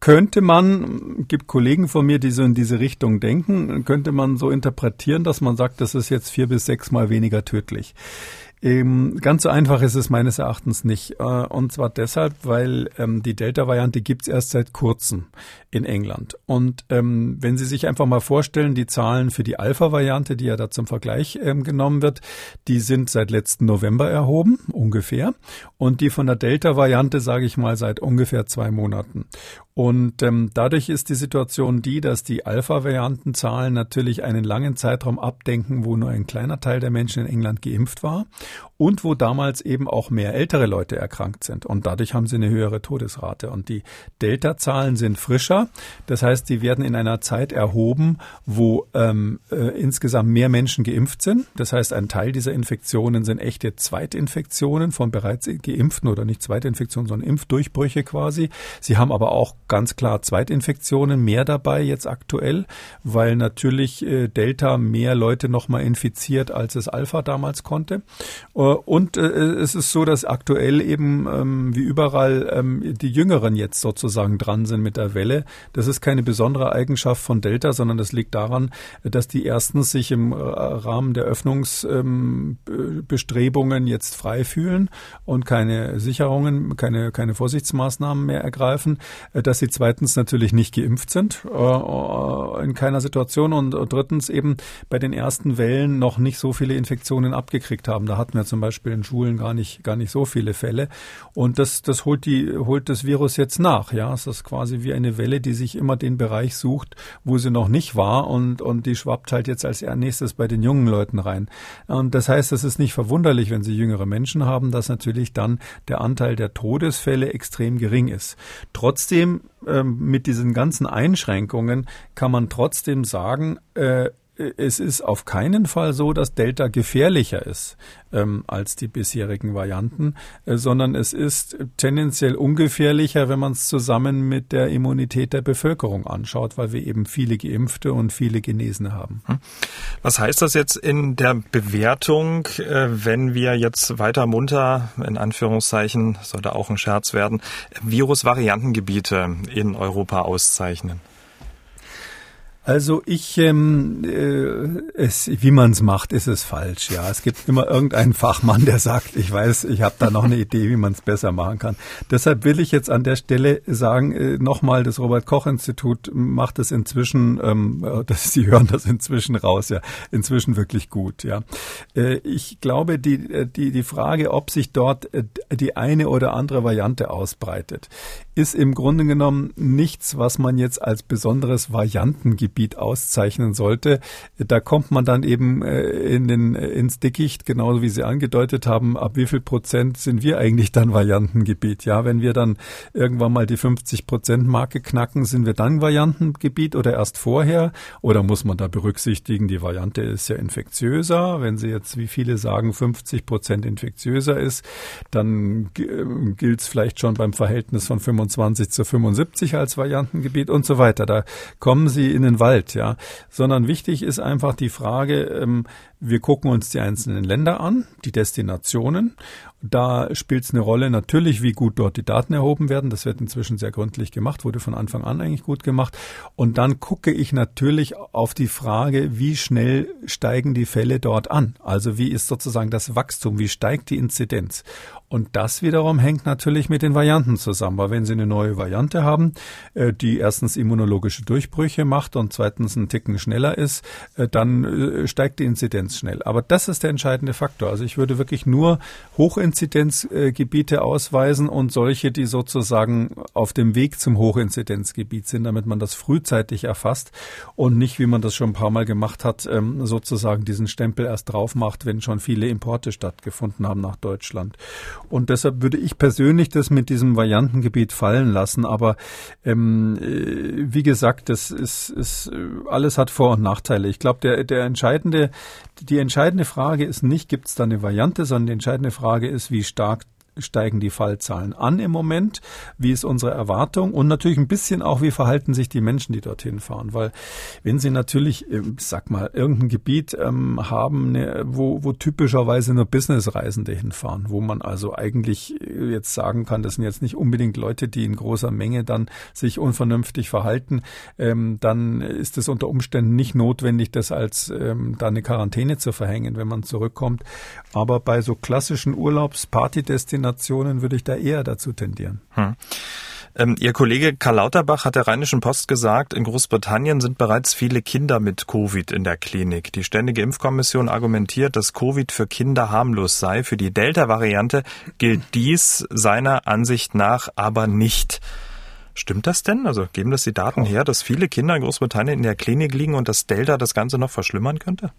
könnte man, gibt Kollegen von mir, die so in diese Richtung denken, könnte man so interpretieren, dass man sagt, das ist jetzt vier bis sechsmal weniger tödlich. Ähm, ganz so einfach ist es meines Erachtens nicht. Äh, und zwar deshalb, weil ähm, die Delta-Variante gibt's erst seit kurzem in England. Und ähm, wenn Sie sich einfach mal vorstellen, die Zahlen für die Alpha-Variante, die ja da zum Vergleich ähm, genommen wird, die sind seit letzten November erhoben, ungefähr. Und die von der Delta-Variante, sage ich mal, seit ungefähr zwei Monaten. Und ähm, dadurch ist die Situation die, dass die Alpha-Variantenzahlen natürlich einen langen Zeitraum abdenken, wo nur ein kleiner Teil der Menschen in England geimpft war und wo damals eben auch mehr ältere Leute erkrankt sind. Und dadurch haben sie eine höhere Todesrate. Und die Delta-Zahlen sind frischer. Das heißt, die werden in einer Zeit erhoben, wo ähm, äh, insgesamt mehr Menschen geimpft sind. Das heißt, ein Teil dieser Infektionen sind echte Zweitinfektionen von bereits geimpften oder nicht Zweitinfektionen, sondern Impfdurchbrüche quasi. Sie haben aber auch ganz klar Zweitinfektionen mehr dabei jetzt aktuell, weil natürlich äh, Delta mehr Leute nochmal infiziert, als es Alpha damals konnte. Äh, und äh, es ist so, dass aktuell eben ähm, wie überall ähm, die Jüngeren jetzt sozusagen dran sind mit der Welle. Das ist keine besondere Eigenschaft von Delta, sondern das liegt daran, dass die erstens sich im Rahmen der Öffnungsbestrebungen ähm, jetzt frei fühlen und keine Sicherungen, keine, keine Vorsichtsmaßnahmen mehr ergreifen, dass dass sie zweitens natürlich nicht geimpft sind, äh, in keiner Situation und drittens eben bei den ersten Wellen noch nicht so viele Infektionen abgekriegt haben. Da hatten wir zum Beispiel in Schulen gar nicht, gar nicht so viele Fälle. Und das, das holt die, holt das Virus jetzt nach. Ja, es ist quasi wie eine Welle, die sich immer den Bereich sucht, wo sie noch nicht war und, und die schwappt halt jetzt als nächstes bei den jungen Leuten rein. Und das heißt, es ist nicht verwunderlich, wenn sie jüngere Menschen haben, dass natürlich dann der Anteil der Todesfälle extrem gering ist. Trotzdem ähm, mit diesen ganzen Einschränkungen kann man trotzdem sagen, äh, es ist auf keinen Fall so, dass Delta gefährlicher ist ähm, als die bisherigen Varianten, äh, sondern es ist tendenziell ungefährlicher, wenn man es zusammen mit der Immunität der Bevölkerung anschaut, weil wir eben viele Geimpfte und viele Genesene haben. Hm. Was heißt das jetzt in der Bewertung, äh, wenn wir jetzt weiter munter, in Anführungszeichen, sollte auch ein Scherz werden, Virusvariantengebiete in Europa auszeichnen? Also ich, ähm, äh, es, wie man es macht, ist es falsch. Ja, es gibt immer irgendeinen Fachmann, der sagt, ich weiß, ich habe da noch eine Idee, wie man es besser machen kann. Deshalb will ich jetzt an der Stelle sagen, äh, nochmal, das Robert Koch Institut macht es inzwischen, ähm, äh, das, Sie hören das inzwischen raus, ja, inzwischen wirklich gut. Ja, äh, ich glaube, die äh, die die Frage, ob sich dort äh, die eine oder andere Variante ausbreitet, ist im Grunde genommen nichts, was man jetzt als besonderes Variantengebiet auszeichnen sollte. Da kommt man dann eben äh, in den, äh, ins Dickicht, genauso wie Sie angedeutet haben, ab wie viel Prozent sind wir eigentlich dann Variantengebiet? Ja, wenn wir dann irgendwann mal die 50 Prozent Marke knacken, sind wir dann Variantengebiet oder erst vorher? Oder muss man da berücksichtigen, die Variante ist ja infektiöser. Wenn Sie jetzt, wie viele sagen, 50 Prozent infektiöser ist, dann äh, gilt es vielleicht schon beim Verhältnis von 25 25 zu 75 als Variantengebiet und so weiter. Da kommen Sie in den Wald, ja. Sondern wichtig ist einfach die Frage, ähm, wir gucken uns die einzelnen Länder an, die Destinationen. Da spielt es eine Rolle natürlich, wie gut dort die Daten erhoben werden. Das wird inzwischen sehr gründlich gemacht, wurde von Anfang an eigentlich gut gemacht. Und dann gucke ich natürlich auf die Frage, wie schnell steigen die Fälle dort an? Also wie ist sozusagen das Wachstum? Wie steigt die Inzidenz? Und das wiederum hängt natürlich mit den Varianten zusammen, weil wenn Sie eine neue Variante haben, äh, die erstens immunologische Durchbrüche macht und zweitens einen Ticken schneller ist, äh, dann äh, steigt die Inzidenz schnell. Aber das ist der entscheidende Faktor. Also ich würde wirklich nur Hochinzidenzgebiete ausweisen und solche, die sozusagen auf dem Weg zum Hochinzidenzgebiet sind, damit man das frühzeitig erfasst und nicht, wie man das schon ein paar Mal gemacht hat, ähm, sozusagen diesen Stempel erst drauf macht, wenn schon viele Importe stattgefunden haben nach Deutschland. Und deshalb würde ich persönlich das mit diesem Variantengebiet fallen lassen. Aber ähm, äh, wie gesagt, das ist, ist alles hat Vor- und Nachteile. Ich glaube, der, der entscheidende, die entscheidende Frage ist nicht, gibt es da eine Variante, sondern die entscheidende Frage ist, wie stark steigen die Fallzahlen an im Moment? Wie ist unsere Erwartung? Und natürlich ein bisschen auch, wie verhalten sich die Menschen, die dorthin fahren? Weil wenn sie natürlich, ähm, sag mal, irgendein Gebiet ähm, haben, ne, wo, wo typischerweise nur Businessreisende hinfahren, wo man also eigentlich äh, jetzt sagen kann, das sind jetzt nicht unbedingt Leute, die in großer Menge dann sich unvernünftig verhalten, ähm, dann ist es unter Umständen nicht notwendig, das als ähm, da eine Quarantäne zu verhängen, wenn man zurückkommt. Aber bei so klassischen Urlaubs-Party-Destinationen Nationen würde ich da eher dazu tendieren. Hm. Ähm, Ihr Kollege Karl Lauterbach hat der Rheinischen Post gesagt, in Großbritannien sind bereits viele Kinder mit Covid in der Klinik. Die Ständige Impfkommission argumentiert, dass Covid für Kinder harmlos sei. Für die Delta-Variante gilt dies seiner Ansicht nach aber nicht. Stimmt das denn? Also geben das die Daten her, dass viele Kinder in Großbritannien in der Klinik liegen und das Delta das Ganze noch verschlimmern könnte?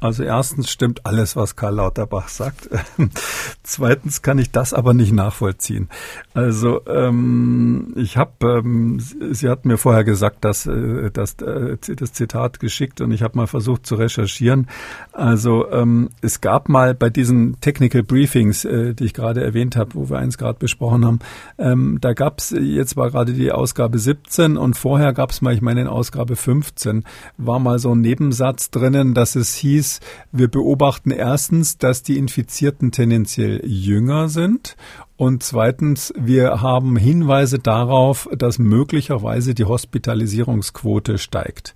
Also erstens stimmt alles, was Karl Lauterbach sagt. Zweitens kann ich das aber nicht nachvollziehen. Also ähm, ich habe, ähm, sie hat mir vorher gesagt, dass, äh, dass äh, das Zitat geschickt und ich habe mal versucht zu recherchieren. Also ähm, es gab mal bei diesen Technical Briefings, äh, die ich gerade erwähnt habe, wo wir eins gerade besprochen haben, ähm, da gab es, jetzt war gerade die Ausgabe 17 und vorher gab es mal, ich meine in Ausgabe 15, war mal so ein Nebensatz drinnen, dass es hieß, ist, wir beobachten erstens, dass die Infizierten tendenziell jünger sind und zweitens, wir haben Hinweise darauf, dass möglicherweise die Hospitalisierungsquote steigt.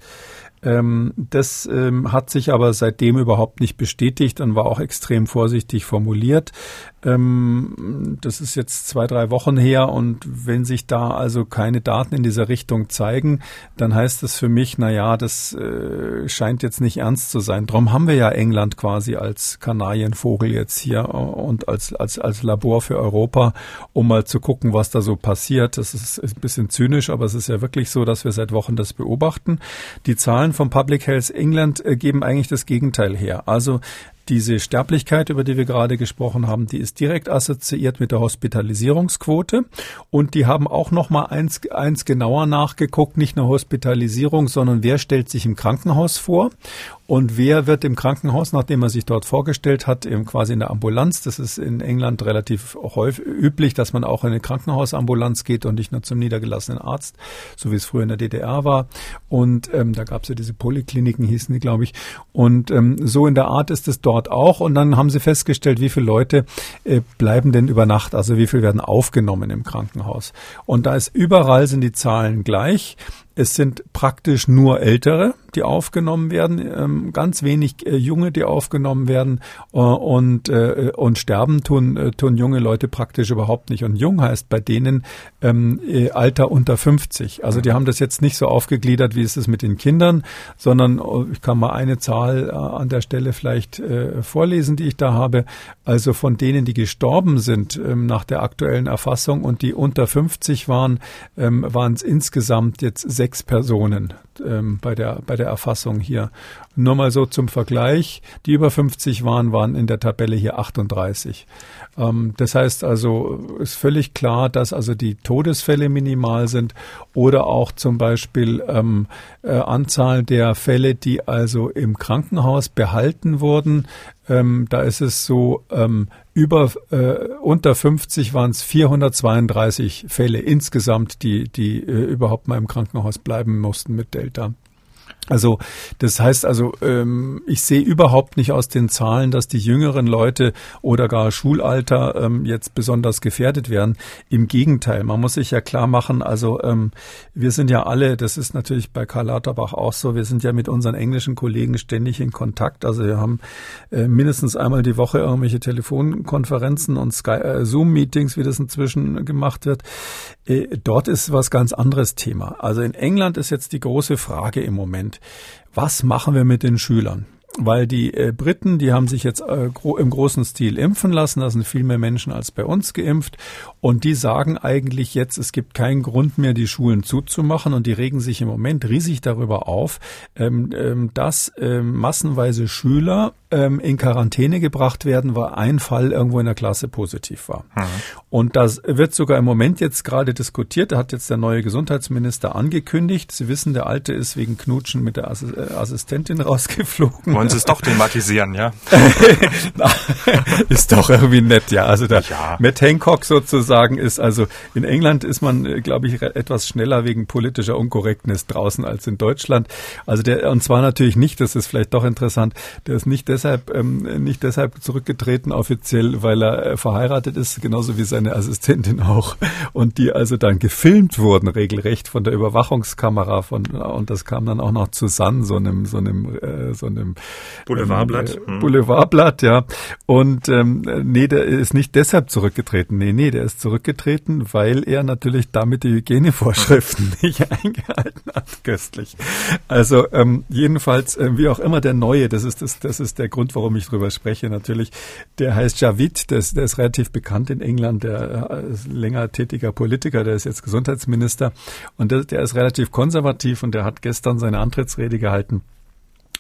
Ähm, das ähm, hat sich aber seitdem überhaupt nicht bestätigt und war auch extrem vorsichtig formuliert. Ähm, das ist jetzt zwei, drei Wochen her und wenn sich da also keine Daten in dieser Richtung zeigen, dann heißt das für mich, na ja, das äh, scheint jetzt nicht ernst zu sein. Darum haben wir ja England quasi als Kanarienvogel jetzt hier und als, als, als Labor für Europa, um mal zu gucken, was da so passiert. Das ist, ist ein bisschen zynisch, aber es ist ja wirklich so, dass wir seit Wochen das beobachten. Die Zahlen vom Public Health England äh, geben eigentlich das Gegenteil her. Also diese Sterblichkeit, über die wir gerade gesprochen haben, die ist direkt assoziiert mit der Hospitalisierungsquote. Und die haben auch noch mal eins, eins genauer nachgeguckt, nicht nur Hospitalisierung, sondern wer stellt sich im Krankenhaus vor und wer wird im Krankenhaus, nachdem er sich dort vorgestellt hat, eben quasi in der Ambulanz. Das ist in England relativ häufig üblich, dass man auch in eine Krankenhausambulanz geht und nicht nur zum niedergelassenen Arzt, so wie es früher in der DDR war. Und ähm, da gab es ja diese Polykliniken, hießen die, glaube ich. Und ähm, so in der Art ist es dort dort auch. Und dann haben sie festgestellt, wie viele Leute äh, bleiben denn über Nacht, also wie viele werden aufgenommen im Krankenhaus. Und da ist überall sind die Zahlen gleich. Es sind praktisch nur Ältere, die aufgenommen werden, ähm, ganz wenig äh, Junge, die aufgenommen werden äh, und, äh, und sterben tun, tun junge Leute praktisch überhaupt nicht. Und jung heißt bei denen ähm, äh, Alter unter 50. Also die haben das jetzt nicht so aufgegliedert, wie es ist mit den Kindern, sondern ich kann mal eine Zahl an der Stelle vielleicht äh, vorlesen, die ich da habe. Also von denen, die gestorben sind ähm, nach der aktuellen Erfassung und die unter 50 waren, ähm, waren es insgesamt jetzt sechs Personen ähm, bei, der, bei der Erfassung hier. Nur mal so zum Vergleich, die über 50 waren, waren in der Tabelle hier 38. Ähm, das heißt also, ist völlig klar, dass also die Todesfälle minimal sind oder auch zum Beispiel ähm, äh, Anzahl der Fälle, die also im Krankenhaus behalten wurden. Ähm, da ist es so, ähm, über äh, unter 50 waren es 432 Fälle insgesamt, die, die äh, überhaupt mal im Krankenhaus bleiben mussten mit Delta. Also das heißt also, ähm, ich sehe überhaupt nicht aus den Zahlen, dass die jüngeren Leute oder gar Schulalter ähm, jetzt besonders gefährdet werden. Im Gegenteil, man muss sich ja klar machen, also ähm, wir sind ja alle, das ist natürlich bei Karl Lauterbach auch so, wir sind ja mit unseren englischen Kollegen ständig in Kontakt. Also wir haben äh, mindestens einmal die Woche irgendwelche Telefonkonferenzen und äh, Zoom-Meetings, wie das inzwischen gemacht wird. Äh, dort ist was ganz anderes Thema. Also in England ist jetzt die große Frage im Moment, was machen wir mit den Schülern? weil die äh, Briten, die haben sich jetzt äh, gro im großen Stil impfen lassen, da sind viel mehr Menschen als bei uns geimpft. Und die sagen eigentlich jetzt, es gibt keinen Grund mehr, die Schulen zuzumachen. Und die regen sich im Moment riesig darüber auf, ähm, ähm, dass ähm, massenweise Schüler ähm, in Quarantäne gebracht werden, weil ein Fall irgendwo in der Klasse positiv war. Mhm. Und das wird sogar im Moment jetzt gerade diskutiert, da hat jetzt der neue Gesundheitsminister angekündigt. Sie wissen, der Alte ist wegen Knutschen mit der äh, Assistentin rausgeflogen wollen Sie es doch thematisieren, ja? ist doch irgendwie nett, ja. Also der ja. Matt Hancock sozusagen ist, also in England ist man, äh, glaube ich, etwas schneller wegen politischer Unkorrektness draußen als in Deutschland. Also der, und zwar natürlich nicht, das ist vielleicht doch interessant, der ist nicht deshalb, ähm, nicht deshalb zurückgetreten offiziell, weil er äh, verheiratet ist, genauso wie seine Assistentin auch. Und die also dann gefilmt wurden, regelrecht von der Überwachungskamera von, und das kam dann auch noch zu Sun, so einem, so einem, äh, so einem Boulevardblatt. Ähm, äh, Boulevardblatt, ja. Und ähm, nee, der ist nicht deshalb zurückgetreten. Nee, nee, der ist zurückgetreten, weil er natürlich damit die Hygienevorschriften nicht eingehalten hat. Köstlich. Also ähm, jedenfalls, äh, wie auch immer der Neue, das ist das, das ist der Grund, warum ich drüber spreche natürlich. Der heißt Javid, der ist, der ist relativ bekannt in England, der äh, ist länger tätiger Politiker, der ist jetzt Gesundheitsminister und der, der ist relativ konservativ und der hat gestern seine Antrittsrede gehalten.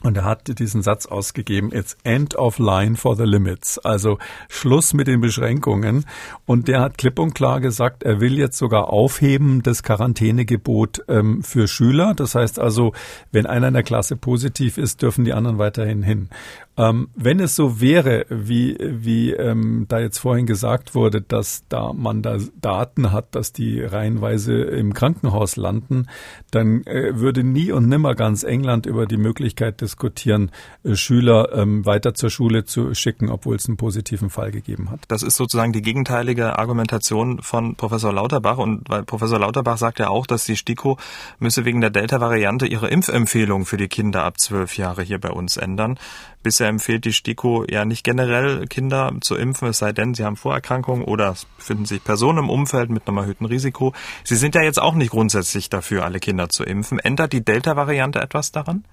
Und er hat diesen Satz ausgegeben, it's end of line for the limits, also Schluss mit den Beschränkungen. Und der hat klipp und klar gesagt, er will jetzt sogar aufheben das Quarantänegebot ähm, für Schüler. Das heißt also, wenn einer in der Klasse positiv ist, dürfen die anderen weiterhin hin. Ähm, wenn es so wäre, wie, wie ähm, da jetzt vorhin gesagt wurde, dass da man da Daten hat, dass die reihenweise im Krankenhaus landen, dann äh, würde nie und nimmer ganz England über die Möglichkeit diskutieren, äh, Schüler ähm, weiter zur Schule zu schicken, obwohl es einen positiven Fall gegeben hat. Das ist sozusagen die gegenteilige Argumentation von Professor Lauterbach. Und weil Professor Lauterbach sagt ja auch, dass die STIKO müsse wegen der Delta-Variante ihre Impfempfehlung für die Kinder ab zwölf Jahre hier bei uns ändern. Bisher empfiehlt die STIKO ja nicht generell Kinder zu impfen, es sei denn, sie haben Vorerkrankungen oder es befinden sich Personen im Umfeld mit einem erhöhten Risiko. Sie sind ja jetzt auch nicht grundsätzlich dafür, alle Kinder zu impfen. Ändert die Delta-Variante etwas daran?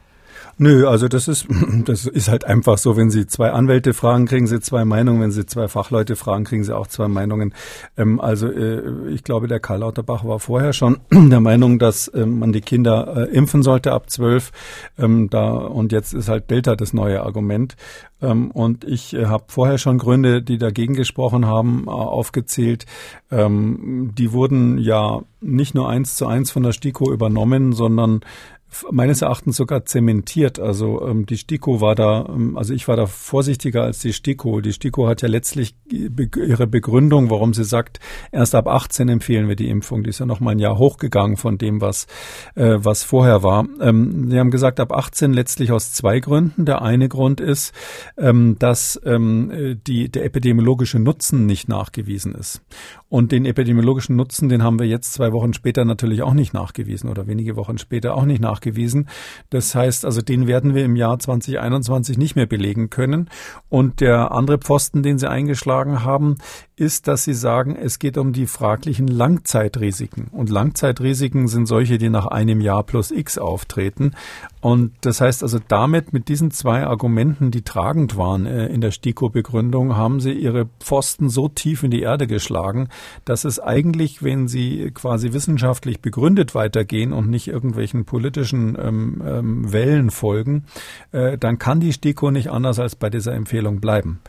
Nö, also das ist, das ist halt einfach so, wenn Sie zwei Anwälte fragen, kriegen Sie zwei Meinungen, wenn Sie zwei Fachleute fragen, kriegen Sie auch zwei Meinungen. Ähm, also äh, ich glaube, der Karl Lauterbach war vorher schon der Meinung, dass ähm, man die Kinder äh, impfen sollte ab zwölf. Ähm, da und jetzt ist halt Delta das neue Argument. Ähm, und ich äh, habe vorher schon Gründe, die dagegen gesprochen haben, äh, aufgezählt. Ähm, die wurden ja nicht nur eins zu eins von der STIKO übernommen, sondern meines Erachtens sogar zementiert. Also ähm, die STIKO war da, ähm, also ich war da vorsichtiger als die STIKO. Die STIKO hat ja letztlich ihre Begründung, warum sie sagt, erst ab 18 empfehlen wir die Impfung. Die ist ja noch mal ein Jahr hochgegangen von dem, was äh, was vorher war. Ähm, sie haben gesagt, ab 18 letztlich aus zwei Gründen. Der eine Grund ist, ähm, dass ähm, die, der epidemiologische Nutzen nicht nachgewiesen ist. Und den epidemiologischen Nutzen, den haben wir jetzt zwei Wochen später natürlich auch nicht nachgewiesen oder wenige Wochen später auch nicht nachgewiesen. Das heißt also, den werden wir im Jahr 2021 nicht mehr belegen können. Und der andere Pfosten, den Sie eingeschlagen haben, ist, dass Sie sagen, es geht um die fraglichen Langzeitrisiken. Und Langzeitrisiken sind solche, die nach einem Jahr plus X auftreten. Und das heißt also, damit mit diesen zwei Argumenten, die tragend waren äh, in der STIKO-Begründung, haben Sie Ihre Pfosten so tief in die Erde geschlagen, dass es eigentlich, wenn sie quasi wissenschaftlich begründet weitergehen und nicht irgendwelchen politischen ähm, ähm, Wellen folgen, äh, dann kann die STIKO nicht anders als bei dieser Empfehlung bleiben.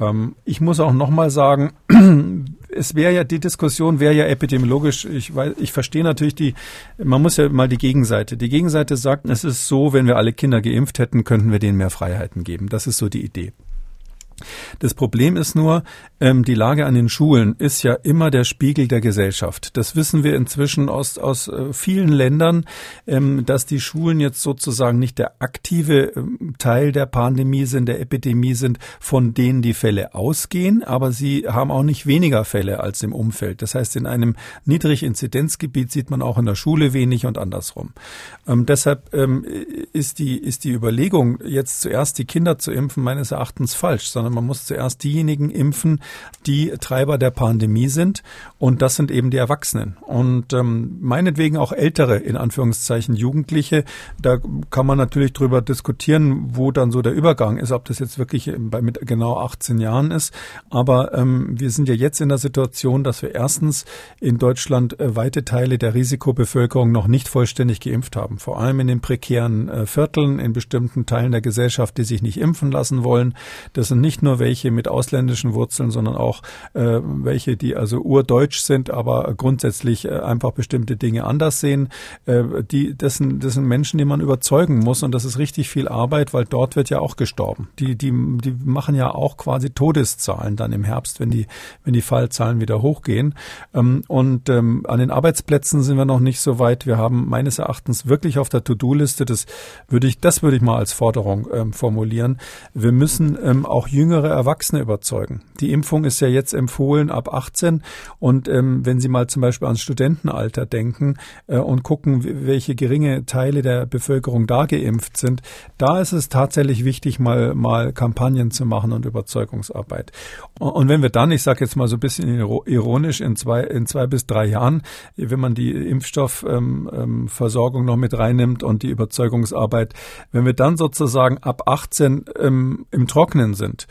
Ähm, ich muss auch nochmal sagen, es wäre ja, die Diskussion wäre ja epidemiologisch, ich weiß, ich verstehe natürlich die, man muss ja mal die Gegenseite. Die Gegenseite sagt, es ist so, wenn wir alle Kinder geimpft hätten, könnten wir denen mehr Freiheiten geben. Das ist so die Idee. Das Problem ist nur, ähm, die Lage an den Schulen ist ja immer der Spiegel der Gesellschaft. Das wissen wir inzwischen aus, aus äh, vielen Ländern, ähm, dass die Schulen jetzt sozusagen nicht der aktive ähm, Teil der Pandemie sind, der Epidemie sind, von denen die Fälle ausgehen, aber sie haben auch nicht weniger Fälle als im Umfeld. Das heißt, in einem Niedriginzidenzgebiet sieht man auch in der Schule wenig und andersrum. Ähm, deshalb ähm, ist, die, ist die Überlegung, jetzt zuerst die Kinder zu impfen, meines Erachtens falsch, sondern man muss zuerst diejenigen impfen, die Treiber der Pandemie sind. Und das sind eben die Erwachsenen. Und ähm, meinetwegen auch ältere, in Anführungszeichen Jugendliche. Da kann man natürlich drüber diskutieren, wo dann so der Übergang ist, ob das jetzt wirklich bei, mit genau 18 Jahren ist. Aber ähm, wir sind ja jetzt in der Situation, dass wir erstens in Deutschland äh, weite Teile der Risikobevölkerung noch nicht vollständig geimpft haben. Vor allem in den prekären äh, Vierteln, in bestimmten Teilen der Gesellschaft, die sich nicht impfen lassen wollen. Das sind nicht nur welche mit ausländischen Wurzeln, sondern auch äh, welche, die also urdeutsch sind, aber grundsätzlich äh, einfach bestimmte Dinge anders sehen. Äh, die, das, sind, das sind Menschen, die man überzeugen muss und das ist richtig viel Arbeit, weil dort wird ja auch gestorben. Die, die, die machen ja auch quasi Todeszahlen dann im Herbst, wenn die, wenn die Fallzahlen wieder hochgehen. Ähm, und ähm, an den Arbeitsplätzen sind wir noch nicht so weit. Wir haben meines Erachtens wirklich auf der To-Do-Liste, das würde ich, das würde ich mal als Forderung ähm, formulieren. Wir müssen ähm, auch jüngere jüngere Erwachsene überzeugen. Die Impfung ist ja jetzt empfohlen ab 18 und ähm, wenn Sie mal zum Beispiel ans Studentenalter denken äh, und gucken, welche geringe Teile der Bevölkerung da geimpft sind, da ist es tatsächlich wichtig, mal mal Kampagnen zu machen und Überzeugungsarbeit. Und wenn wir dann, ich sage jetzt mal so ein bisschen ironisch, in zwei in zwei bis drei Jahren, wenn man die Impfstoffversorgung ähm, ähm, noch mit reinnimmt und die Überzeugungsarbeit, wenn wir dann sozusagen ab 18 ähm, im Trockenen sind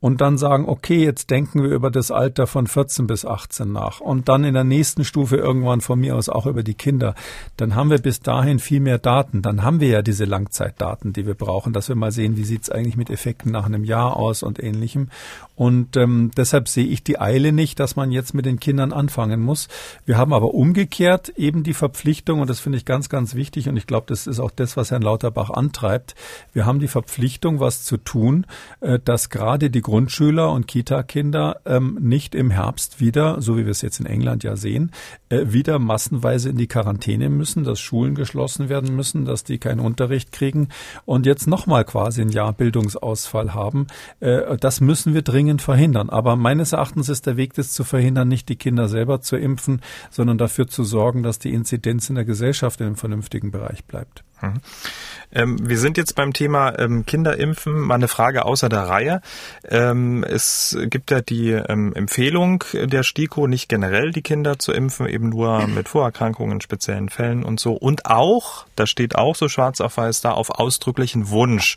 und dann sagen, okay, jetzt denken wir über das Alter von 14 bis 18 nach und dann in der nächsten Stufe irgendwann von mir aus auch über die Kinder, dann haben wir bis dahin viel mehr Daten. Dann haben wir ja diese Langzeitdaten, die wir brauchen, dass wir mal sehen, wie sieht es eigentlich mit Effekten nach einem Jahr aus und ähnlichem. Und ähm, deshalb sehe ich die Eile nicht, dass man jetzt mit den Kindern anfangen muss. Wir haben aber umgekehrt eben die Verpflichtung, und das finde ich ganz, ganz wichtig, und ich glaube, das ist auch das, was Herrn Lauterbach antreibt. Wir haben die Verpflichtung, was zu tun, äh, dass gerade die Grundschüler und Kita-Kinder ähm, nicht im Herbst wieder, so wie wir es jetzt in England ja sehen, äh, wieder massenweise in die Quarantäne müssen, dass Schulen geschlossen werden müssen, dass die keinen Unterricht kriegen und jetzt nochmal quasi ein Jahr Bildungsausfall haben. Äh, das müssen wir dringend verhindern. Aber meines Erachtens ist der Weg, das zu verhindern, nicht die Kinder selber zu impfen, sondern dafür zu sorgen, dass die Inzidenz in der Gesellschaft in einem vernünftigen Bereich bleibt. Mhm. Ähm, wir sind jetzt beim Thema ähm, Kinderimpfen. Mal eine Frage außer der Reihe. Ähm, es gibt ja die ähm, Empfehlung der STIKO, nicht generell die Kinder zu impfen, eben nur mit Vorerkrankungen speziellen Fällen und so. Und auch, da steht auch so schwarz auf weiß da, auf ausdrücklichen Wunsch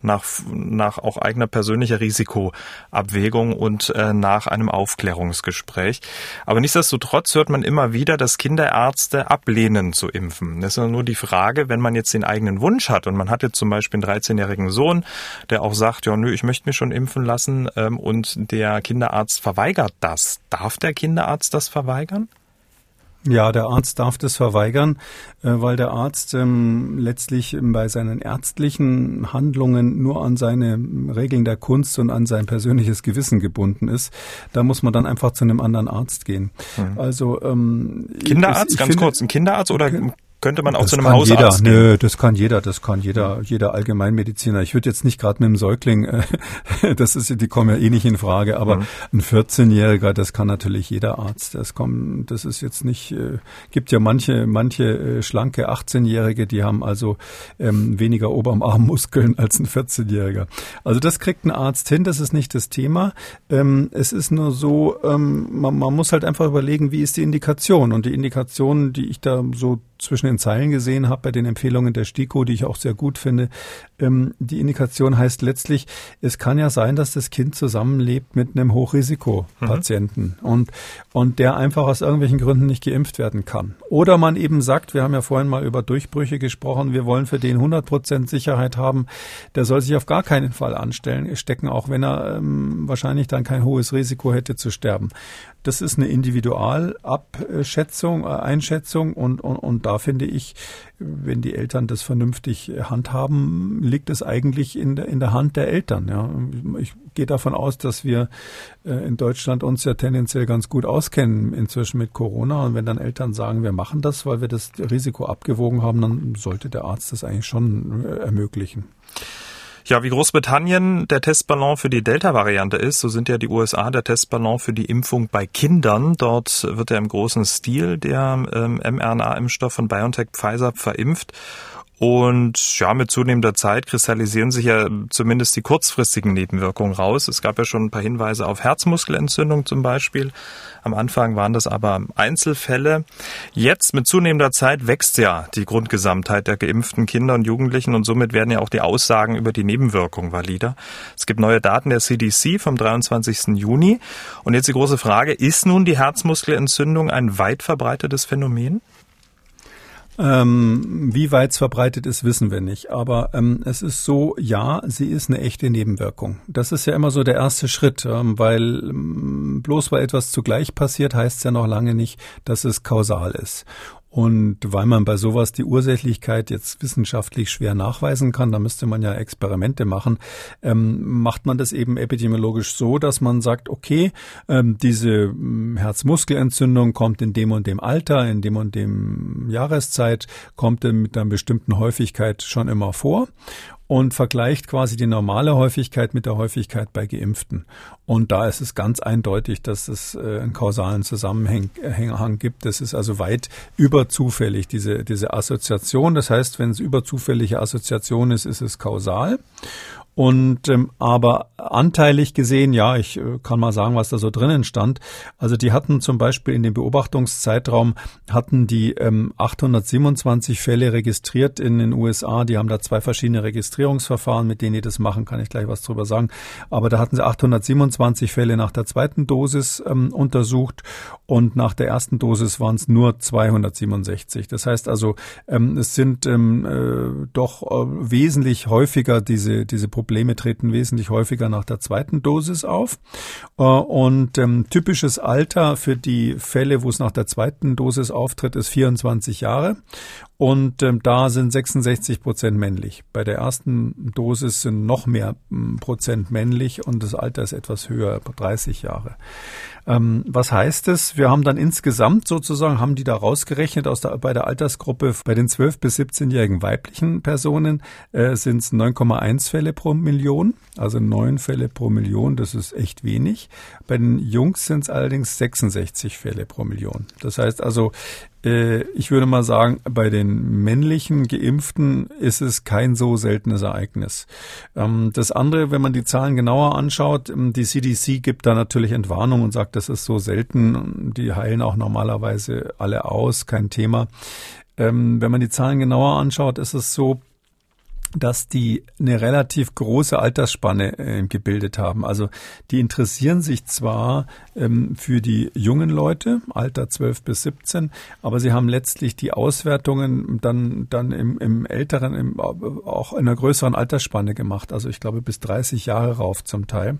nach, nach auch eigener persönlicher Risikoabwägung und äh, nach einem Aufklärungsgespräch. Aber nichtsdestotrotz hört man immer wieder, dass Kinderärzte ablehnen zu impfen. Das ist nur die Frage, wenn man jetzt den eigenen Wunsch hat und man hat jetzt zum Beispiel einen 13-jährigen Sohn, der auch sagt, ja, nö, ich möchte mich schon impfen lassen ähm, und der Kinderarzt verweigert das. Darf der Kinderarzt das verweigern? Ja, der Arzt darf das verweigern, äh, weil der Arzt ähm, letztlich bei seinen ärztlichen Handlungen nur an seine Regeln der Kunst und an sein persönliches Gewissen gebunden ist. Da muss man dann einfach zu einem anderen Arzt gehen. Mhm. Also ähm, Kinderarzt, ich, ich ganz finde, kurz, ein Kinderarzt oder könnte man auch das zu einem Hausarzt jeder. gehen? Nö, das kann jeder, das kann jeder, jeder Allgemeinmediziner. Ich würde jetzt nicht gerade mit dem Säugling, äh, das ist, die kommen ja eh nicht in Frage, aber mhm. ein 14-Jähriger, das kann natürlich jeder Arzt. Das kommt, das ist jetzt nicht, äh, gibt ja manche, manche äh, schlanke 18-Jährige, die haben also ähm, weniger Oberarmmuskeln als ein 14-Jähriger. Also das kriegt ein Arzt hin, das ist nicht das Thema. Ähm, es ist nur so, ähm, man, man muss halt einfach überlegen, wie ist die Indikation und die Indikation, die ich da so zwischen den Zeilen gesehen habe bei den Empfehlungen der STIKO, die ich auch sehr gut finde. Ähm, die Indikation heißt letztlich, es kann ja sein, dass das Kind zusammenlebt mit einem Hochrisikopatienten mhm. und, und der einfach aus irgendwelchen Gründen nicht geimpft werden kann. Oder man eben sagt, wir haben ja vorhin mal über Durchbrüche gesprochen, wir wollen für den 100 Prozent Sicherheit haben, der soll sich auf gar keinen Fall anstellen, stecken, auch wenn er ähm, wahrscheinlich dann kein hohes Risiko hätte zu sterben. Das ist eine Individualabschätzung, äh, Einschätzung und, und, und da finde ich, wenn die Eltern das vernünftig handhaben, liegt es eigentlich in der, in der Hand der Eltern. Ja. Ich gehe davon aus, dass wir äh, in Deutschland uns ja tendenziell ganz gut auskennen inzwischen mit Corona. Und wenn dann Eltern sagen, wir machen das, weil wir das Risiko abgewogen haben, dann sollte der Arzt das eigentlich schon äh, ermöglichen. Ja, wie Großbritannien der Testballon für die Delta-Variante ist, so sind ja die USA der Testballon für die Impfung bei Kindern. Dort wird ja im großen Stil der ähm, mRNA-Impfstoff von BioNTech Pfizer verimpft. Und ja, mit zunehmender Zeit kristallisieren sich ja zumindest die kurzfristigen Nebenwirkungen raus. Es gab ja schon ein paar Hinweise auf Herzmuskelentzündung zum Beispiel. Am Anfang waren das aber Einzelfälle. Jetzt mit zunehmender Zeit wächst ja die Grundgesamtheit der geimpften Kinder und Jugendlichen und somit werden ja auch die Aussagen über die Nebenwirkungen valider. Es gibt neue Daten der CDC vom 23. Juni. Und jetzt die große Frage, ist nun die Herzmuskelentzündung ein weit verbreitetes Phänomen? Ähm, wie weit es verbreitet ist, wissen wir nicht. Aber ähm, es ist so, ja, sie ist eine echte Nebenwirkung. Das ist ja immer so der erste Schritt, ähm, weil ähm, bloß weil etwas zugleich passiert, heißt es ja noch lange nicht, dass es kausal ist. Und weil man bei sowas die Ursächlichkeit jetzt wissenschaftlich schwer nachweisen kann, da müsste man ja Experimente machen, ähm, macht man das eben epidemiologisch so, dass man sagt, okay, ähm, diese hm, Herzmuskelentzündung kommt in dem und dem Alter, in dem und dem Jahreszeit, kommt mit einer bestimmten Häufigkeit schon immer vor und vergleicht quasi die normale Häufigkeit mit der Häufigkeit bei Geimpften. Und da ist es ganz eindeutig, dass es äh, einen kausalen Zusammenhang gibt. Das ist also weit überzufällig, diese, diese Assoziation. Das heißt, wenn es überzufällige Assoziation ist, ist es kausal. Und ähm, aber anteilig gesehen, ja, ich äh, kann mal sagen, was da so drinnen stand. Also die hatten zum Beispiel in dem Beobachtungszeitraum hatten die ähm, 827 Fälle registriert in den USA. Die haben da zwei verschiedene Registrierungsverfahren, mit denen die das machen, kann ich gleich was drüber sagen. Aber da hatten sie 827 Fälle nach der zweiten Dosis ähm, untersucht und nach der ersten Dosis waren es nur 267. Das heißt also, ähm, es sind ähm, äh, doch äh, wesentlich häufiger diese diese Probleme treten wesentlich häufiger nach der zweiten Dosis auf. Äh, und ähm, typisches Alter für die Fälle, wo es nach der zweiten Dosis auftritt, ist 24 Jahre. Und ähm, da sind 66 Prozent männlich. Bei der ersten Dosis sind noch mehr ähm, Prozent männlich und das Alter ist etwas höher, 30 Jahre. Ähm, was heißt es? Wir haben dann insgesamt sozusagen, haben die da rausgerechnet aus der, bei der Altersgruppe bei den 12- bis 17-jährigen weiblichen Personen äh, sind es 9,1 Fälle pro Million, also neun Fälle pro Million, das ist echt wenig. Bei den Jungs sind es allerdings 66 Fälle pro Million. Das heißt also, ich würde mal sagen, bei den männlichen Geimpften ist es kein so seltenes Ereignis. Ähm, das andere, wenn man die Zahlen genauer anschaut, ähm, die CDC gibt da natürlich Entwarnung und sagt, das ist so selten. Die heilen auch normalerweise alle aus, kein Thema. Ähm, wenn man die Zahlen genauer anschaut, ist es so, dass die eine relativ große Altersspanne äh, gebildet haben. Also die interessieren sich zwar ähm, für die jungen Leute, Alter 12 bis 17, aber sie haben letztlich die Auswertungen dann, dann im, im älteren, im, auch in einer größeren Altersspanne gemacht. Also ich glaube bis 30 Jahre rauf zum Teil.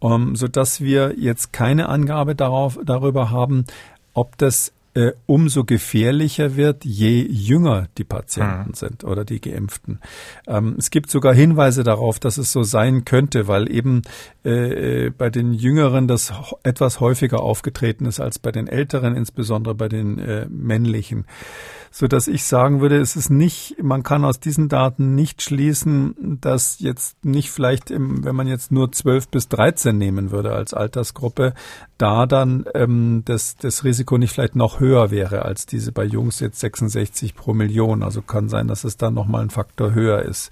Um, so dass wir jetzt keine Angabe darauf, darüber haben, ob das äh, umso gefährlicher wird, je jünger die Patienten mhm. sind oder die Geimpften. Ähm, es gibt sogar Hinweise darauf, dass es so sein könnte, weil eben äh, äh bei den Jüngeren das etwas häufiger aufgetreten ist als bei den Älteren, insbesondere bei den äh, männlichen so dass ich sagen würde, es ist nicht, man kann aus diesen Daten nicht schließen, dass jetzt nicht vielleicht, im, wenn man jetzt nur 12 bis 13 nehmen würde als Altersgruppe, da dann ähm, das, das Risiko nicht vielleicht noch höher wäre als diese bei Jungs jetzt 66 pro Million. Also kann sein, dass es dann nochmal ein Faktor höher ist